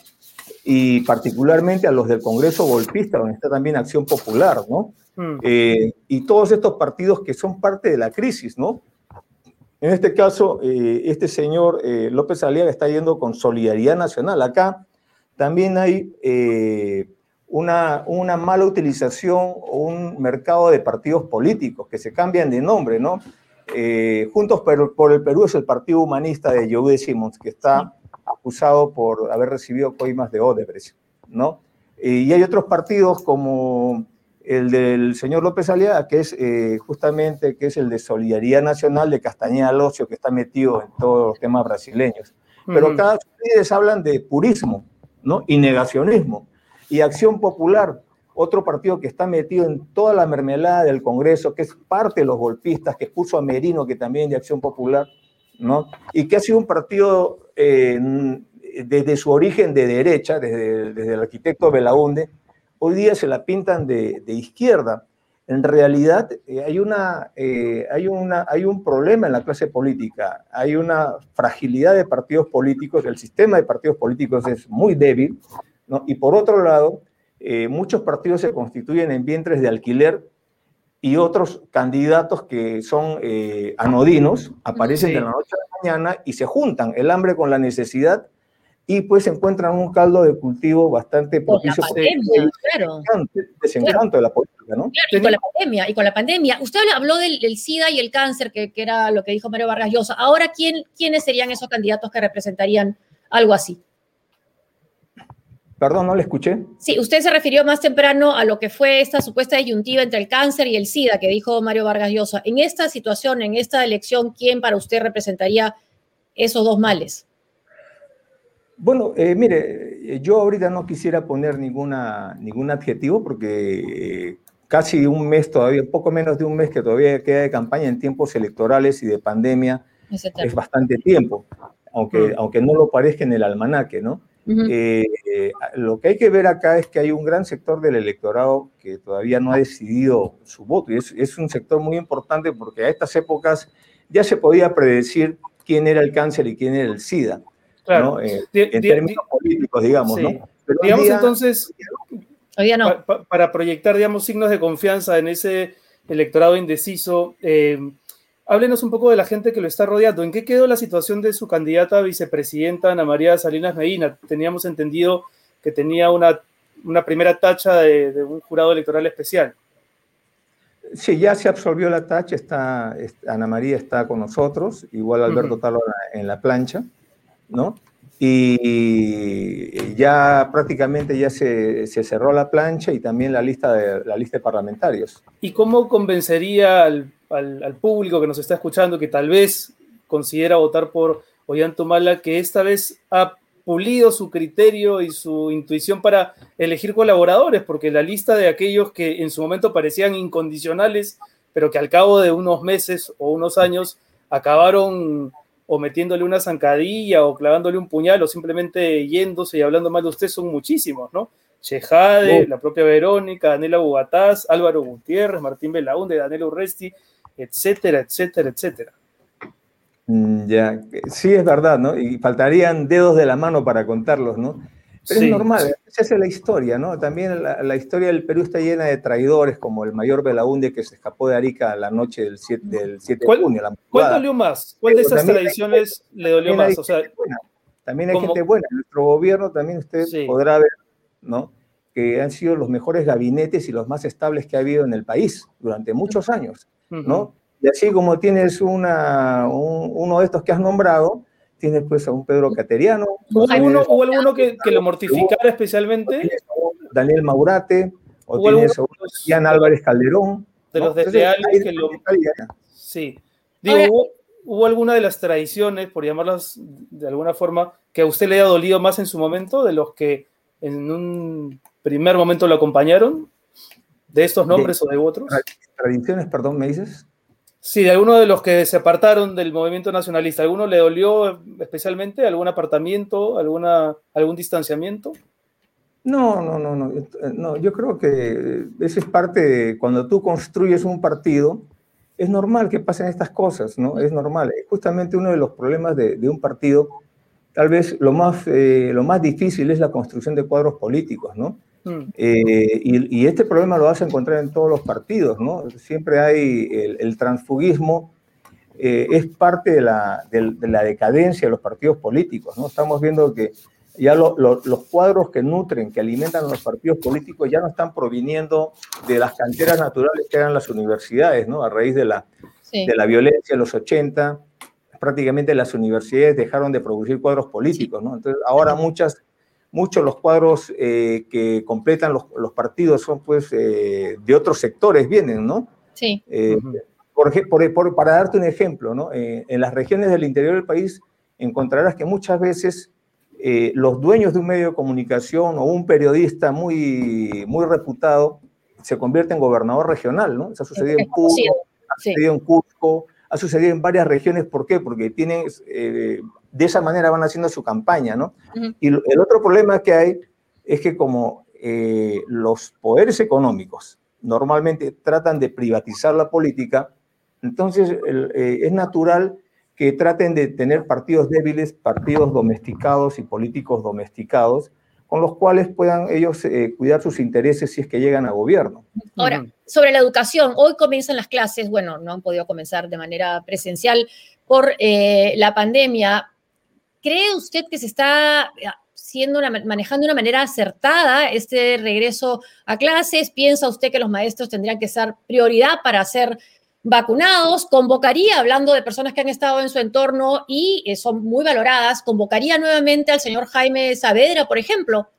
y particularmente a los del Congreso golpista, donde está también Acción Popular, ¿no? Mm. Eh, y todos estos partidos que son parte de la crisis, ¿no? En este caso, eh, este señor eh, López Aliaga está yendo con Solidaridad Nacional. Acá también hay eh, una, mala utilización o un mercado de partidos políticos que se cambian de nombre, ¿no? Juntos por, el Perú es el Partido Humanista de Joe Simons, que está acusado por haber recibido coimas de Odebrecht, ¿no? y hay otros partidos como el del señor López Aliaga, que es eh, justamente que es el de Solidaridad Nacional de Castañeda Locio, que está metido en todos los temas brasileños. Pero cada vez hablan de purismo ¿no? y negacionismo. Y Acción Popular, otro partido que está metido en toda la mermelada del Congreso, que es parte de los golpistas, que puso a Merino, que también de Acción Popular, ¿no? y que ha sido un partido eh, desde su origen de derecha, desde, desde el arquitecto Belaunde, hoy día se la pintan de, izquierda. En realidad eh, hay, una, eh, hay, una, hay un problema en la clase política, hay una fragilidad de partidos políticos, el sistema de partidos políticos es muy débil, ¿no? y por otro lado, eh, muchos partidos se constituyen en vientres de alquiler y otros candidatos que son anodinos aparecen de la noche a la mañana y se juntan el hambre con la necesidad y pues encuentran un caldo de cultivo bastante propicio. Con la pandemia, claro. Desencanto de la política, ¿no? Claro, y con la pandemia, y con la pandemia. Usted habló del, SIDA y el cáncer, que, que, era lo que dijo Mario Vargas Llosa. Ahora, ¿quién, ¿quiénes serían esos candidatos que representarían algo así? Perdón, no le escuché. Sí, usted se refirió más temprano a lo que fue esta supuesta disyuntiva entre el cáncer y el SIDA que dijo Mario Vargas Llosa. En esta situación, en esta elección, ¿quién para usted representaría esos dos males? Bueno, eh, mire, yo ahorita no quisiera poner ninguna, ningún adjetivo porque eh, casi un mes todavía, poco menos de un mes que todavía queda de campaña en tiempos electorales y de pandemia, es bastante tiempo, aunque, mm. aunque no lo parezca en el almanaque, ¿no? Eh, lo que hay que ver acá es que hay un gran sector del electorado que todavía no ha decidido su voto y es, es un sector muy importante porque a estas épocas ya se podía predecir quién era el cáncer y quién era el SIDA. Claro. Eh, en términos políticos, digamos, ¿no? digamos entonces, para proyectar, digamos, signos de confianza en ese electorado indeciso, eh, háblenos un poco de la gente que lo está rodeando. ¿En qué quedó la situación de su candidata a vicepresidenta, Ana María Salinas Medina? Teníamos entendido que tenía una, una primera tacha de, un jurado electoral especial. Sí, ya se absorbió la tacha, está, Ana María está con nosotros, igual Alberto uh en la plancha. ¿No? Y ya prácticamente ya se, cerró la plancha y también la lista de, la lista de parlamentarios. ¿Y cómo convencería al, público que nos está escuchando que tal vez considera votar por Ollantumala que esta vez ha pulido su criterio y su intuición para elegir colaboradores? Porque la lista de aquellos que en su momento parecían incondicionales, pero que al cabo de unos meses o unos años acabaron o metiéndole una zancadilla o clavándole un puñal o simplemente yéndose y hablando mal de usted son muchísimos, ¿no? Chejade, la propia Verónica, Daniela Bugataz, Álvaro Gutiérrez, Martín Belaunde, Daniel Urresti, etcétera, etcétera, etcétera. Mm, ya, sí es verdad, ¿no? Y faltarían dedos de la mano para contarlos, ¿no? Pero es normal, esa es la historia, ¿no? También la, historia del Perú está llena de traidores, como el mayor Belaunde que se escapó de Arica la noche del 7, del 7 de junio. ¿Cuál dolió más? ¿Cuál de esas tradiciones le dolió más? también hay gente buena. En nuestro gobierno también usted podrá ver, ¿no? que han sido los mejores gabinetes y los más estables que ha habido en el país durante muchos años, ¿no? Y así como tienes una, uno de estos que has nombrado, tienes pues a un Pedro Cateriano. ¿Hubo alguno, que, lo mortificara especialmente? Daniel Maurate, o tienes a Jan Álvarez Calderón. De los desleales que lo... Sí. Digo, ¿hubo, alguna de las tradiciones, por llamarlas de alguna forma, que a usted le haya dolido más en su momento, de los que en un primer momento lo acompañaron? ¿De estos nombres o de otros? Tradiciones, perdón, ¿me dices? Sí, de alguno de los que se apartaron del movimiento nacionalista. ¿Alguno le dolió especialmente? ¿Algún apartamiento? Alguna, ¿Algún distanciamiento? No, no, no, no, no. Yo creo que eso es parte de cuando tú construyes un partido, es normal que pasen estas cosas, ¿no? Es normal. Justamente uno de los problemas de, un partido, tal vez lo más, eh, lo más difícil es la construcción de cuadros políticos, ¿no? Mm. Eh, y, este problema lo vas a encontrar en todos los partidos, ¿no? Siempre hay el, transfugismo, eh, es parte de la, decadencia de los partidos políticos, ¿no? Estamos viendo que ya los cuadros que nutren, que alimentan a los partidos políticos ya no están proviniendo de las canteras naturales que eran las universidades, ¿no? A raíz de la, de la violencia de los 80, prácticamente las universidades dejaron de producir cuadros políticos, ¿no? Entonces, ahora muchas muchos los cuadros eh, que completan los, los, partidos son pues eh, de otros sectores, vienen, ¿no? Sí. Eh, por, por, para darte un ejemplo, ¿no? en las regiones del interior del país encontrarás que muchas veces los dueños de un medio de comunicación o un periodista muy, muy reputado se convierte en gobernador regional, ¿no? Eso ha sucedido en Cusco, ha sucedido en Cusco, ha sucedido en varias regiones. ¿Por qué? Porque tienen de esa manera van haciendo su campaña, ¿no? Y el otro problema que hay es que como eh, los poderes económicos normalmente tratan de privatizar la política, entonces eh, es natural que traten de tener partidos débiles, partidos domesticados y políticos domesticados, con los cuales puedan ellos eh, cuidar sus intereses si es que llegan a gobierno. Ahora, sobre la educación, hoy comienzan las clases, bueno, no han podido comenzar de manera presencial por la pandemia, ¿Cree usted que se está eh, siendo manejando de una manera acertada este regreso a clases? ¿Piensa usted que los maestros tendrían que ser prioridad para ser vacunados? ¿Convocaría, hablando de personas que han estado en su entorno y eh, son muy valoradas, convocaría nuevamente al señor Jaime Saavedra, por ejemplo?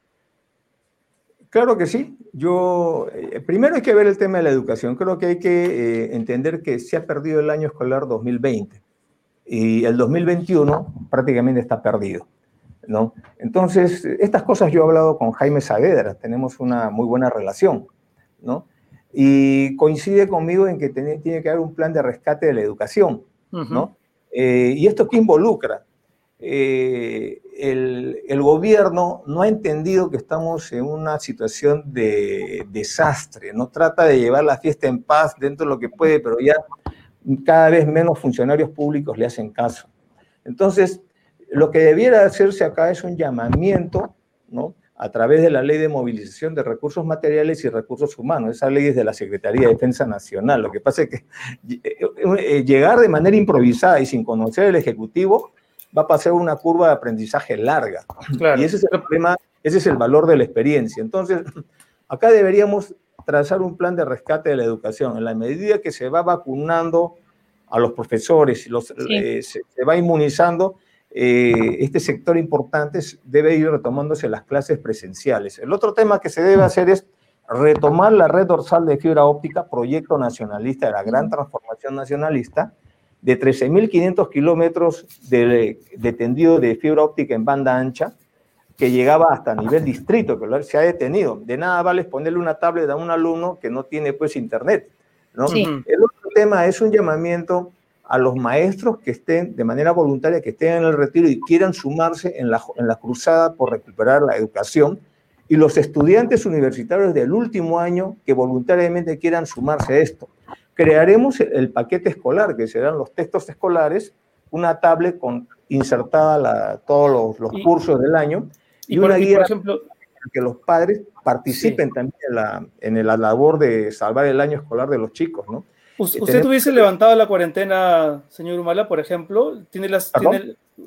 Claro que sí. Yo, eh, primero hay que ver el tema de la educación. Creo que hay que entender que se ha perdido el año escolar 2020 y el 2021 prácticamente está perdido. ¿no? Entonces, estas cosas yo he hablado con Jaime Saavedra, tenemos una muy buena relación, ¿no? Y coincide conmigo en que tiene, tiene que haber un plan de rescate de la educación, ¿no? Eh, ¿Y esto qué involucra? Eh, el, el, gobierno no ha entendido que estamos en una situación de desastre, no trata de llevar la fiesta en paz dentro de lo que puede, pero ya cada vez menos funcionarios públicos le hacen caso. Entonces, lo que debiera hacerse acá es un llamamiento, ¿no? A través de la ley de movilización de recursos materiales y recursos humanos. Esa ley es de la Secretaría de Defensa Nacional. Lo que pasa es que eh, eh, llegar de manera improvisada y sin conocer el Ejecutivo va a pasar una curva de aprendizaje larga. Y ese es el problema, ese es el valor de la experiencia. Entonces, acá deberíamos trazar un plan de rescate de la educación. En la medida que se va vacunando a los profesores y los, eh, se, va inmunizando, eh, este sector importante debe ir retomándose las clases presenciales. El otro tema que se debe hacer es retomar la red dorsal de fibra óptica, proyecto nacionalista de la gran transformación nacionalista, de 13.500 kilómetros de, de tendido de fibra óptica en banda ancha, que llegaba hasta nivel distrito, que se ha detenido. De nada vale ponerle una tablet a un alumno que no tiene pues internet. ¿no? El otro tema es un llamamiento a los maestros que estén de manera voluntaria, que estén en el retiro y quieran sumarse en la, en la cruzada por recuperar la educación, y los estudiantes universitarios del último año que voluntariamente quieran sumarse a esto. Crearemos el, paquete escolar, que serán los textos escolares, una tablet con insertada la, todos los, los cursos del año, y, una guía por ejemplo, que los padres participen también en la, en la labor de salvar el año escolar de los chicos, ¿no? ¿Usted hubiese levantado la cuarentena, señor Humala, por ejemplo? ¿Tiene las,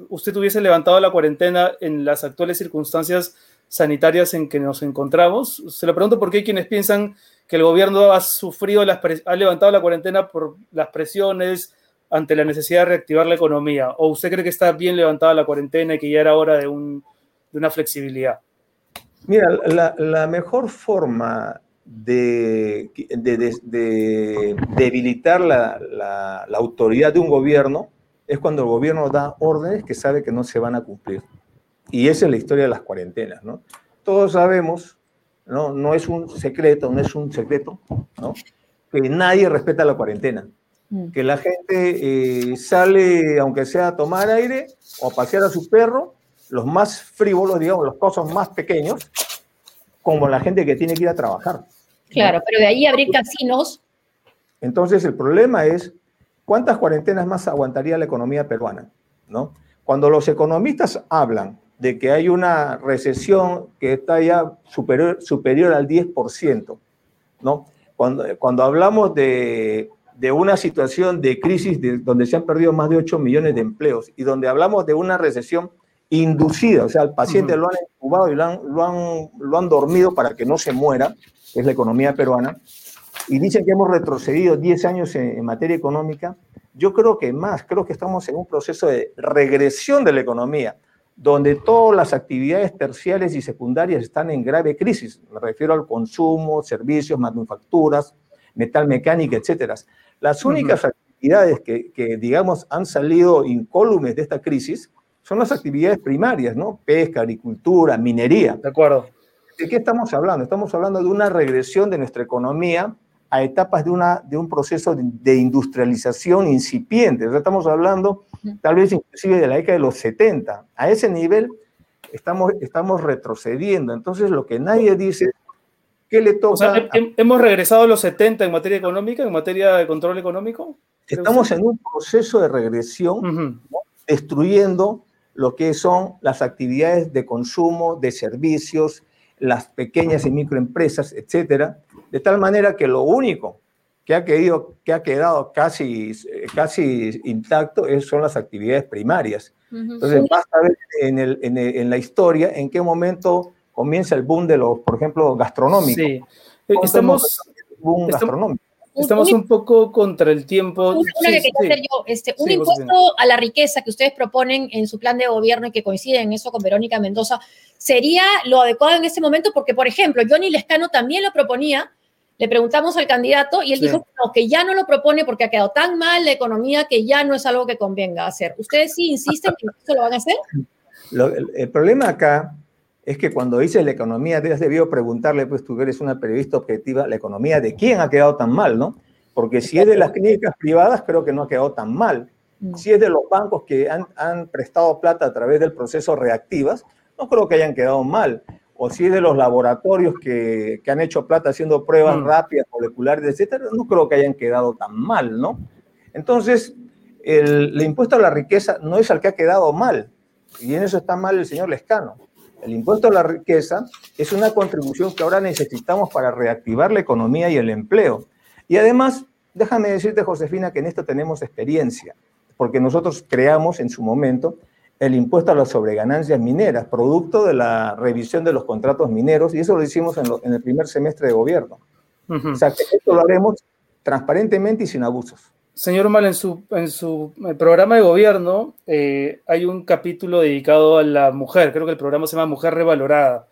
¿Usted hubiese levantado la cuarentena en las actuales circunstancias sanitarias en que nos encontramos. Se lo pregunto porque hay quienes piensan que el gobierno ha sufrido, las ha levantado la cuarentena por las presiones ante la necesidad de reactivar la economía. ¿O usted cree que está bien levantada la cuarentena y que ya era hora de, un, de una flexibilidad? Mira, la, la mejor forma de, de, debilitar la, la, autoridad de un gobierno es cuando el gobierno da órdenes que sabe que no se van a cumplir. Y esa es la historia de las cuarentenas, ¿no? Todos sabemos, ¿no? No es un secreto, no es un secreto, ¿no? Que nadie respeta la cuarentena. Mm. Que la gente eh, sale, aunque sea a tomar aire o a pasear a su perro, los más frívolos, digamos, los cosas más pequeños, como la gente que tiene que ir a trabajar. Claro, pero de ahí abrir casinos. Entonces el problema es cuántas cuarentenas más aguantaría la economía peruana, ¿no? Cuando los economistas hablan de que hay una recesión que está ya superior, superior al 10%, ¿no? Cuando, cuando hablamos de, de, una situación de crisis de, donde se han perdido más de 8 millones de empleos y donde hablamos de una recesión inducida, o sea, al paciente lo han incubado y lo han, lo han, lo han dormido para que no se muera, es la economía peruana, y dicen que hemos retrocedido 10 años en, materia económica, yo creo que más, creo que estamos en un proceso de regresión de la economía, donde todas las actividades terciarias y secundarias están en grave crisis. Me refiero al consumo, servicios, manufacturas, metal mecánica, etcétera. Las únicas actividades que, que, digamos, han salido incólumes de esta crisis son las actividades primarias, ¿no? Pesca, agricultura, minería. De acuerdo. ¿De qué estamos hablando? Estamos hablando de una regresión de nuestra economía a etapas de, una, de un proceso de, industrialización incipiente. estamos hablando tal vez inclusive de la década de los 70. A ese nivel estamos, estamos retrocediendo. Entonces, lo que nadie dice, ¿qué le toca? ¿Hemos regresado a los 70 en materia económica, en materia de control económico? Estamos en un proceso de regresión, destruyendo lo que son las actividades de consumo, de servicios, las pequeñas y microempresas, etcétera, de tal manera que lo único que ha, quedado, que ha quedado casi, casi intacto son las actividades primarias. Entonces, basta ver en, el, en, la historia en qué momento comienza el boom de los, por ejemplo, gastronómicos. Sí. Estamos, boom gastronómico? Estamos un, poco contra el tiempo. Una, que quería hacer yo, este, un impuesto a la riqueza que ustedes proponen en su plan de gobierno y que coincide en eso con Verónica Mendoza, ¿sería lo adecuado en este momento? Porque, por ejemplo, Johnny Lescano también lo proponía, le preguntamos al candidato y él dijo que ya no lo propone porque ha quedado tan mal la economía que ya no es algo que convenga hacer. ¿Ustedes sí insisten que eso lo van a hacer? el, problema acá es que cuando dices la economía, te has debido preguntarle, pues tú eres una periodista objetiva, la economía de quién ha quedado tan mal, ¿no? Porque si es de las clínicas privadas, creo que no ha quedado tan mal. Si es de los bancos que han, han prestado plata a través del proceso reactivas, no creo que hayan quedado mal. O si es de los laboratorios que, que han hecho plata haciendo pruebas mm. rápidas, moleculares, etcétera, no creo que hayan quedado tan mal, ¿no? Entonces, el, el impuesto a la riqueza no es al que ha quedado mal. Y en eso está mal el señor Lescano el impuesto a la riqueza es una contribución que ahora necesitamos para reactivar la economía y el empleo. Y además, déjame decirte, Josefina, que en esto tenemos experiencia, porque nosotros creamos en su momento el impuesto a las sobreganancias mineras, producto de la revisión de los contratos mineros, y eso lo hicimos en, el primer semestre de gobierno. O sea, que esto lo haremos transparentemente y sin abusos. Señor Mal, en su, en su programa de gobierno eh, hay un capítulo dedicado a la mujer, creo que el programa se llama Mujer Revalorada.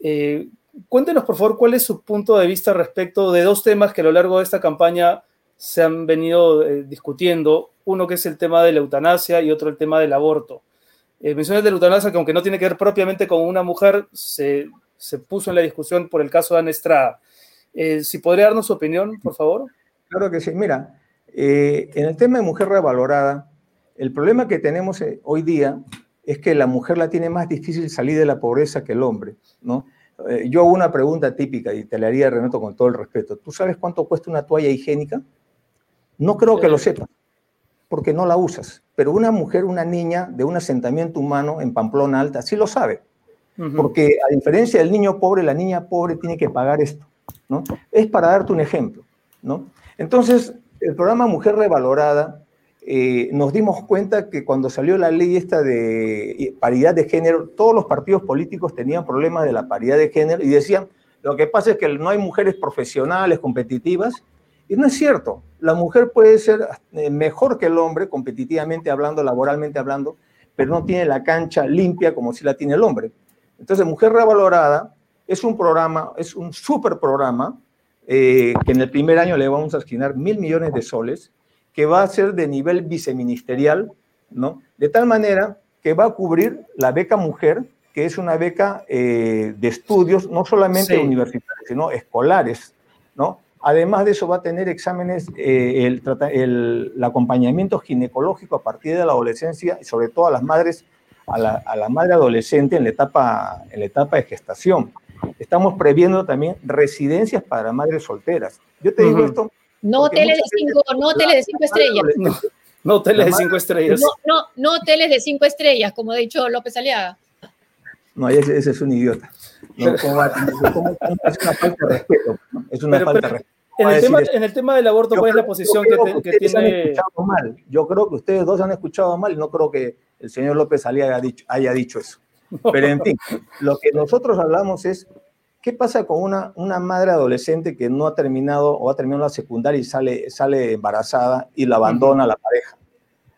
Eh, cuéntenos, por favor, cuál es su punto de vista respecto de dos temas que a lo largo de esta campaña se han venido eh, discutiendo, uno que es el tema de la eutanasia y otro el tema del aborto. menciones de la eutanasia que aunque no tiene que ver propiamente con una mujer, se, se puso en la discusión por el caso de Ana Estrada. si podría darnos su opinión, por favor. Claro que sí. Mira, eh, en el tema de mujer revalorada, el problema que tenemos eh, hoy día es que la mujer la tiene más difícil salir de la pobreza que el hombre, ¿no? Eh, yo hago una pregunta típica y te la haría, Renato, con todo el respeto. ¿Tú sabes cuánto cuesta una toalla higiénica? No creo que lo sepas, porque no la usas. Pero una mujer, una niña de un asentamiento humano en Pamplona Alta, sí lo sabe. Porque a diferencia del niño pobre, la niña pobre tiene que pagar esto, ¿no? Es para darte un ejemplo, ¿no? Entonces, el programa Mujer Revalorada eh, nos dimos cuenta que cuando salió la ley esta de paridad de género, todos los partidos políticos tenían problemas de la paridad de género y decían, lo que pasa es que no hay mujeres profesionales, competitivas, y no es cierto. La mujer puede ser eh, mejor que el hombre, competitivamente hablando, laboralmente hablando, pero no tiene la cancha limpia como si la tiene el hombre. Entonces, Mujer Revalorada es un programa, es un super programa, eh, que en el primer año le vamos a asignar mil millones de soles, que va a ser de nivel viceministerial, ¿no? De tal manera que va a cubrir la beca mujer, que es una beca eh, de estudios, no solamente universitarios, sino escolares, ¿no? Además de eso va a tener exámenes, eh, el, el, acompañamiento ginecológico a partir de la adolescencia y sobre todo a las madres, a la, a la madre adolescente en la, etapa, en la etapa de gestación. Estamos previendo también residencias para madres solteras. Yo te digo esto no teles de cinco, no teles de cinco estrellas. No, teles de cinco estrellas. No, no, no teles de cinco estrellas, como ha dicho López Aliaga. No, ese, ese es un idiota. No, es una falta de respeto. Es una falta de respeto. En el, tema, en el, tema, del aborto, ¿cuál es la posición que, que, tiene? mal. Yo creo que ustedes dos han escuchado mal y no creo que el señor López Aliaga haya dicho, haya dicho eso. Pero en fin, lo que nosotros hablamos es ¿Qué pasa con una, una madre adolescente que no ha terminado o ha terminado la secundaria y sale, sale embarazada y la abandona la pareja?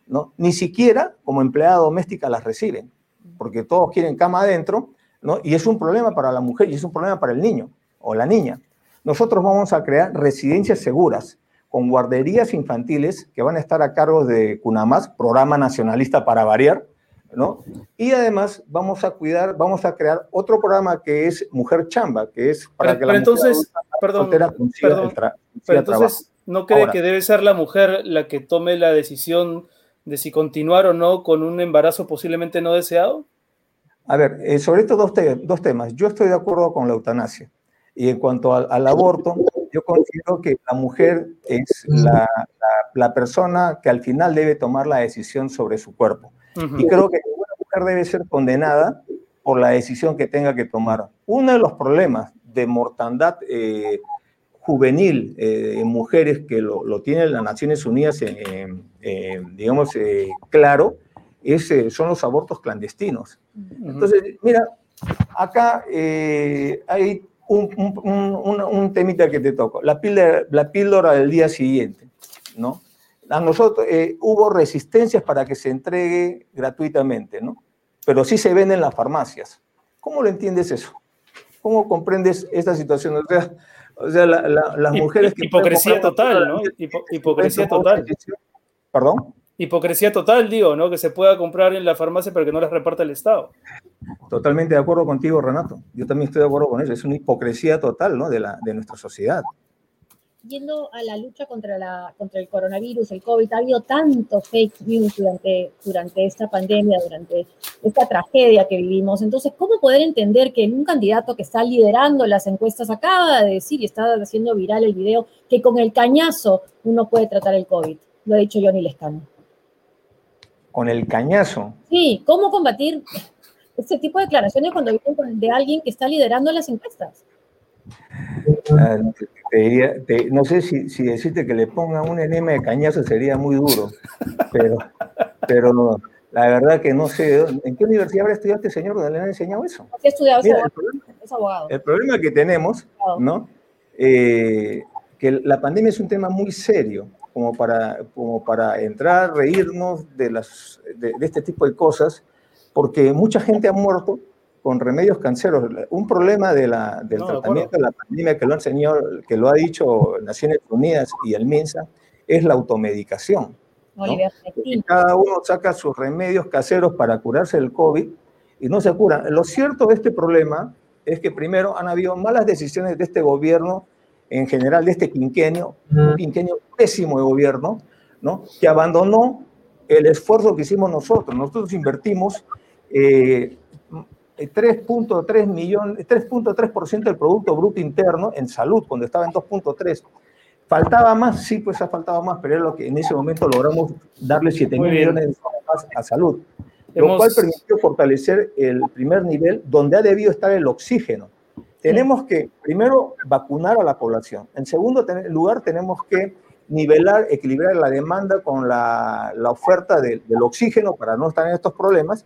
¿no? Ni siquiera como empleada doméstica las reciben, porque todos quieren cama adentro, ¿no? y es un problema para la mujer y es un problema para el niño o la niña. Nosotros vamos a crear residencias seguras con guarderías infantiles que van a estar a cargo de CUNAMAS, Programa Nacionalista para Variar, ¿no? Y además vamos a cuidar, vamos a crear otro programa que es Mujer Chamba, que es para que la entonces, perdón, perdón pero entonces, ¿no cree que debe ser la mujer la que tome la decisión de si continuar o no con un embarazo posiblemente no deseado? A ver, eh, sobre estos dos, dos, temas, yo estoy de acuerdo con la eutanasia. Y en cuanto al, al aborto, yo considero que la mujer es la, la, la persona que al final debe tomar la decisión sobre su cuerpo y creo que ninguna mujer debe ser condenada por la decisión que tenga que tomar. Uno de los problemas de mortandad eh, juvenil eh, en mujeres que lo, lo, tienen las Naciones Unidas, digamos, eh, claro, es, son los abortos clandestinos. Entonces, mira, acá hay un, un, un, temita que te toco, la píldora, la píldora del día siguiente, ¿no? A nosotros eh, hubo resistencias para que se entregue gratuitamente, ¿no? Pero sí se vende en las farmacias. ¿Cómo lo entiendes eso? ¿Cómo comprendes esta situación? O sea, o sea las mujeres que... Hipocresía total, ¿no? hipocresía total. ¿Perdón? Hipocresía total, digo, ¿no? Que se pueda comprar en la farmacia pero que no las reparta el Estado. Totalmente de acuerdo contigo, Renato. Yo también estoy de acuerdo con eso. Es una hipocresía total, ¿no? De, la, de nuestra sociedad yendo a la lucha contra, la, contra el coronavirus, el COVID, ha habido tanto fake news durante, durante esta pandemia, durante esta tragedia que vivimos. Entonces, ¿cómo poder entender que un candidato que está liderando las encuestas acaba de decir y está haciendo viral el video que con el cañazo uno puede tratar el COVID? Lo ha dicho Johnny Lescano. ¿Con el cañazo? Sí, ¿cómo combatir este tipo de declaraciones cuando vienen de alguien que está liderando las encuestas? Ah, no sé si, si, decirte que le pongan un enema de cañazo sería muy duro, pero, pero la verdad que no sé, ¿en qué universidad habrá estudiado este señor donde le han enseñado eso? ¿Qué estudiado Mira, el, problema, es abogado. el problema que tenemos, ¿no? Eh, que la pandemia es un tema muy serio, como para, como para entrar, reírnos de, las, de, de este tipo de cosas, porque mucha gente ha muerto con remedios canceros. Un problema de la, del tratamiento de, la pandemia que lo, han que lo ha dicho Naciones Unidas y el MINSA es la automedicación. Cada uno saca sus remedios caseros para curarse del COVID y no se curan. Lo cierto de este problema es que primero han habido malas decisiones de este gobierno, en general de este quinquenio, un quinquenio pésimo de gobierno, ¿no? que abandonó el esfuerzo que hicimos nosotros. Nosotros invertimos eh, 3.3 millones, 3.3% del Producto Bruto Interno en salud, cuando estaba en 2.3. ¿Faltaba más? Sí, pues ha faltado más, pero es lo que en ese momento logramos darle 7 mil millones más a salud. Lo cual permitió fortalecer el primer nivel donde ha debido estar el oxígeno. Tenemos que, primero, vacunar a la población. En segundo lugar, tenemos que nivelar, equilibrar la demanda con la, la oferta del oxígeno para no estar en estos problemas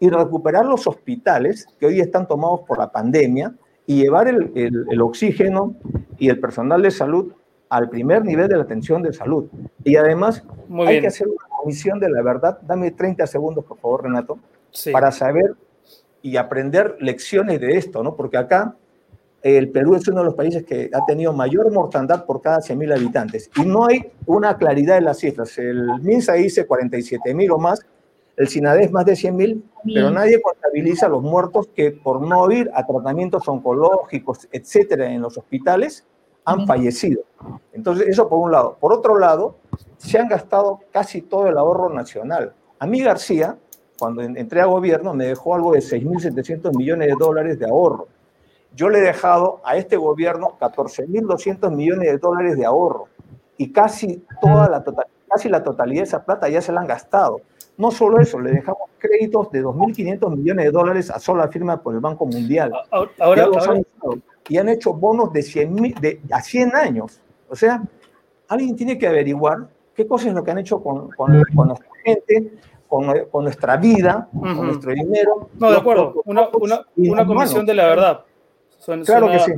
y recuperar los hospitales que hoy están tomados por la pandemia y llevar el, el, oxígeno y el personal de salud al primer nivel de la atención de salud. Y además hay que hacer una comisión de la verdad. Dame 30 segundos, por favor, Renato, para saber y aprender lecciones de esto, ¿no? Porque acá el Perú es uno de los países que ha tenido mayor mortandad por cada 100.000 habitantes. Y no hay una claridad en las cifras. El MINSA dice 47.000 o más, el SINADES más de 100.000, pero nadie contabiliza los muertos que por no ir a tratamientos oncológicos, etcétera, en los hospitales, han fallecido. Entonces, eso por un lado. Por otro lado, se han gastado casi todo el ahorro nacional. A mí García, cuando entré a gobierno, me dejó algo de 6.700 millones de dólares de ahorro. Yo le he dejado a este gobierno 14.200 millones de dólares de ahorro y casi, toda la casi la totalidad de esa plata ya se la han gastado. No solo eso, le dejamos créditos de 2.500 millones de dólares a sola firma por el Banco Mundial. Ahora, y han hecho bonos de 100, de, a 100 años. O sea, alguien tiene que averiguar qué cosas es lo que han hecho con, con, con nuestra gente, con, con, nuestra vida, con nuestro dinero. No, de acuerdo, una, una, una comisión de la verdad. claro que sí.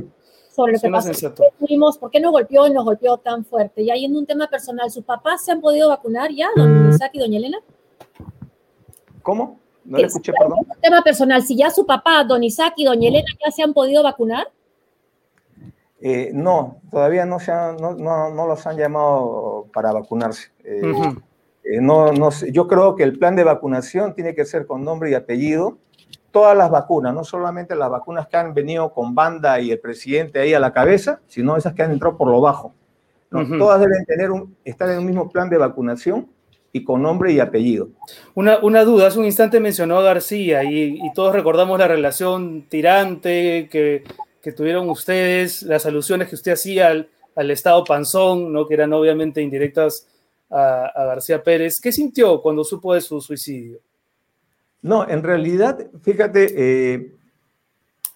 Sobre lo que ¿Por qué nos golpeó y nos golpeó tan fuerte? Y ahí en un tema personal, ¿sus papás se han podido vacunar ya, don Isaac y doña Elena? ¿Cómo? No le escuché, perdón. Un tema personal, si ya su papá, don Isaac y doña Elena ya se han podido vacunar. Eh, no, todavía no, se no, no, los han llamado para vacunarse. Eh, eh, no, no yo creo que el plan de vacunación tiene que ser con nombre y apellido. Todas las vacunas, no solamente las vacunas que han venido con banda y el presidente ahí a la cabeza, sino esas que han entrado por lo bajo. Todas deben tener un, estar en un mismo plan de vacunación y con nombre y apellido. Una, una duda, hace un instante mencionó a García y, y, todos recordamos la relación tirante que que tuvieron ustedes, las alusiones que usted hacía al, Estado Panzón, ¿no? que eran obviamente indirectas a, García Pérez. ¿Qué sintió cuando supo de su suicidio? No, en realidad, fíjate, eh,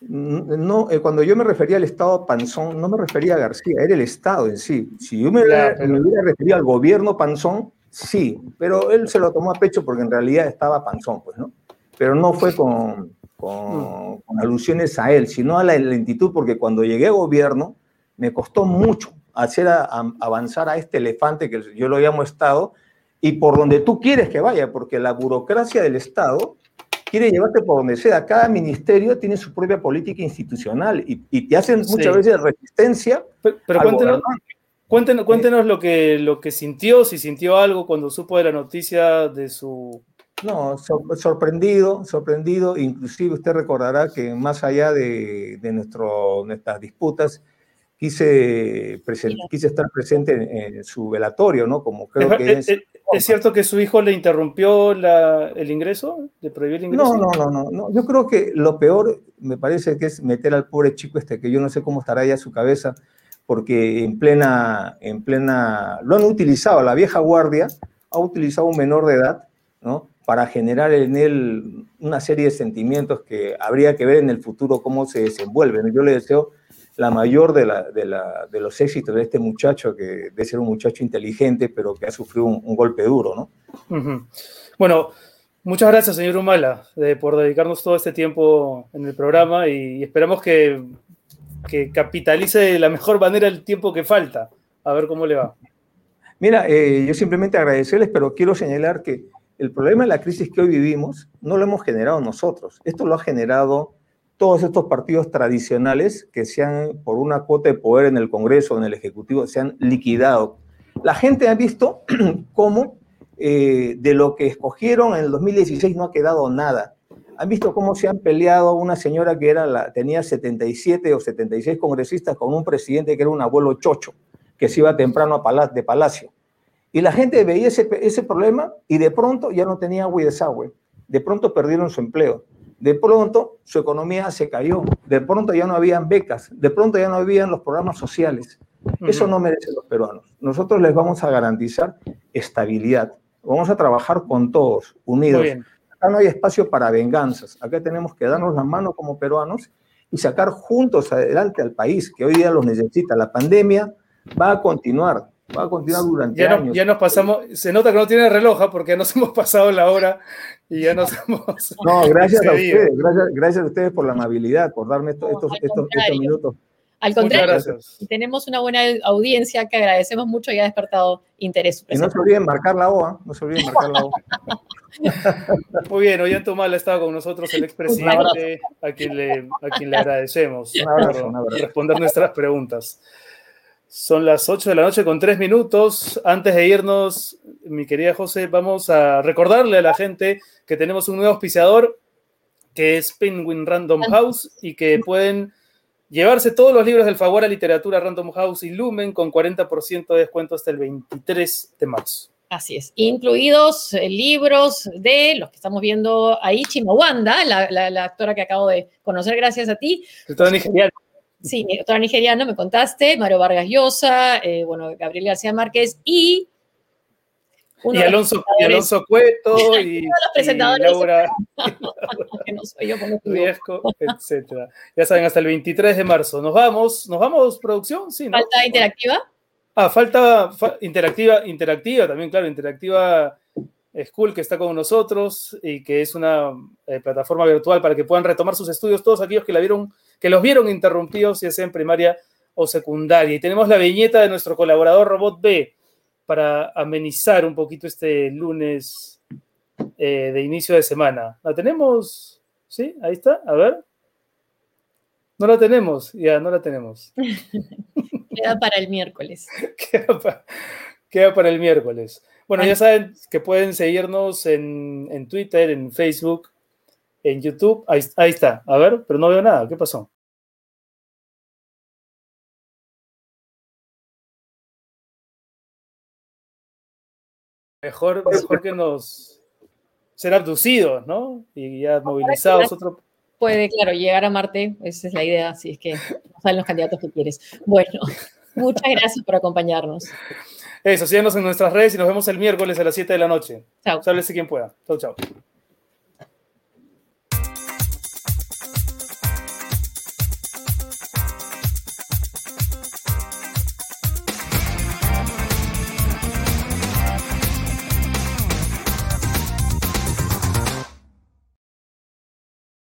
no, eh, cuando yo me refería al Estado Panzón, no me refería a García, era el Estado en sí. Si yo me, hubiera, referido al gobierno Panzón, sí, pero él se lo tomó a pecho porque en realidad estaba Panzón, pues, ¿no? Pero no fue con, con, alusiones a él, sino a la lentitud, porque cuando llegué a gobierno me costó mucho hacer avanzar a este elefante que yo lo llamo Estado y por donde tú quieres que vaya, porque la burocracia del Estado quiere llevarte por donde sea. Cada ministerio tiene su propia política institucional y, te hacen muchas veces resistencia. Pero, cuéntenos, cuéntenos, lo, que, lo que sintió, si sintió algo cuando supo de la noticia de su no, sorprendido, sorprendido. Inclusive usted recordará que más allá de, nuestro, nuestras disputas, quise, quise estar presente en, su velatorio, ¿no? Como creo que es, es, cierto que su hijo le interrumpió el ingreso? ¿Le prohibió el ingreso? No, no, no, no, Yo creo que lo peor me parece que es meter al pobre chico este, que yo no sé cómo estará ya su cabeza, porque en plena, en plena, lo han utilizado, la vieja guardia ha utilizado un menor de edad, ¿no? para generar en él una serie de sentimientos que habría que ver en el futuro cómo se desenvuelven. Yo le deseo la mayor de, los éxitos de este muchacho, que debe ser un muchacho inteligente, pero que ha sufrido un, golpe duro, ¿no? Bueno, muchas gracias, señor Humala, por dedicarnos todo este tiempo en el programa y, esperamos que, que, capitalice de la mejor manera el tiempo que falta. A ver cómo le va. Mira, eh, yo simplemente agradecerles, pero quiero señalar que el problema de la crisis que hoy vivimos no lo hemos generado nosotros. Esto lo ha generado todos estos partidos tradicionales que se han, por una cuota de poder en el Congreso, en el Ejecutivo, se han liquidado. La gente ha visto cómo eh, de lo que escogieron en el 2016 no ha quedado nada. Han visto cómo se han peleado una señora que era la, tenía 77 o 76 congresistas con un presidente que era un abuelo chocho, que se iba temprano a de palacio. Y la gente veía ese, ese problema y de pronto ya no tenía agua y desagüe. De pronto perdieron su empleo. De pronto su economía se cayó. De pronto ya no habían becas. De pronto ya no habían los programas sociales. Eso no merecen los peruanos. Nosotros les vamos a garantizar estabilidad. Vamos a trabajar con todos, unidos. Acá no hay espacio para venganzas. Acá tenemos que darnos la mano como peruanos y sacar juntos adelante al país, que hoy día los necesita. La pandemia va a continuar Va a continuar durante ya años. ya nos pasamos, se nota que no tiene reloj ¿ah? porque ya nos hemos pasado la hora y ya nos hemos. No, gracias a ustedes, gracias, gracias a ustedes por la amabilidad, por darme estos, No, estos, al estos, estos contrario. minutos. Al contrario, tenemos una buena audiencia que agradecemos mucho y ha despertado interés. Y no se olviden marcar la O, ¿ah? no se olviden marcar la O. Muy bien, Ollanta Humala ha estado con nosotros, el expresidente, a quien le, a quien le agradecemos Un abrazo, por un abrazo. responder nuestras preguntas. Son las 8 de la noche con 3 minutos. Antes de irnos, mi querida José, vamos a recordarle a la gente que tenemos un nuevo auspiciador que es Penguin Random House y que pueden llevarse todos los libros del Faguara Literatura Random House y Lumen con 40% de descuento hasta el 23 de marzo. Así es, incluidos eh, libros de los que estamos viendo ahí, Chimawanda, la, la- la actora que acabo de conocer gracias a ti. Todo nigeriano. Sí, doctora nigeriana, me contaste, Mario Vargas Llosa, eh, bueno, Gabriel García Márquez y... uno Y Alonso, y Alonso Cueto y, los presentadores y Laura que no soy yo. Riesco, etcétera. Ya saben, hasta el 23 de marzo. Nos vamos, nos vamos, producción, sí, ¿no? Falta interactiva. Ah, falta fa- interactiva, interactiva también, claro, interactiva School que está con nosotros y que es una eh, plataforma virtual para que puedan retomar sus estudios todos aquellos que la vieron, que los vieron interrumpidos, ya sea en primaria o secundaria. Y tenemos la viñeta de nuestro colaborador Robot B para amenizar un poquito este lunes eh, de inicio de semana. ¿La tenemos? ¿Sí? Ahí está. A ver. No la tenemos, ya, no la tenemos. Queda para el miércoles. queda, pa- queda para el miércoles. Bueno, ya saben que pueden seguirnos en, en Twitter, en Facebook, en YouTube. Ahí, ahí está. A ver, pero no veo nada. ¿Qué pasó? Mejor, mejor que nos ser abducidos, ¿no? Y ya movilizados. Otro, Puede, claro, llegar a Marte, esa es la idea, si es que no salen los candidatos que quieres. Bueno, muchas gracias por acompañarnos. eso, síganos en nuestras redes y nos vemos el miércoles a las 7 de la noche. Chao. Sálvese quien pueda. Chau, chau.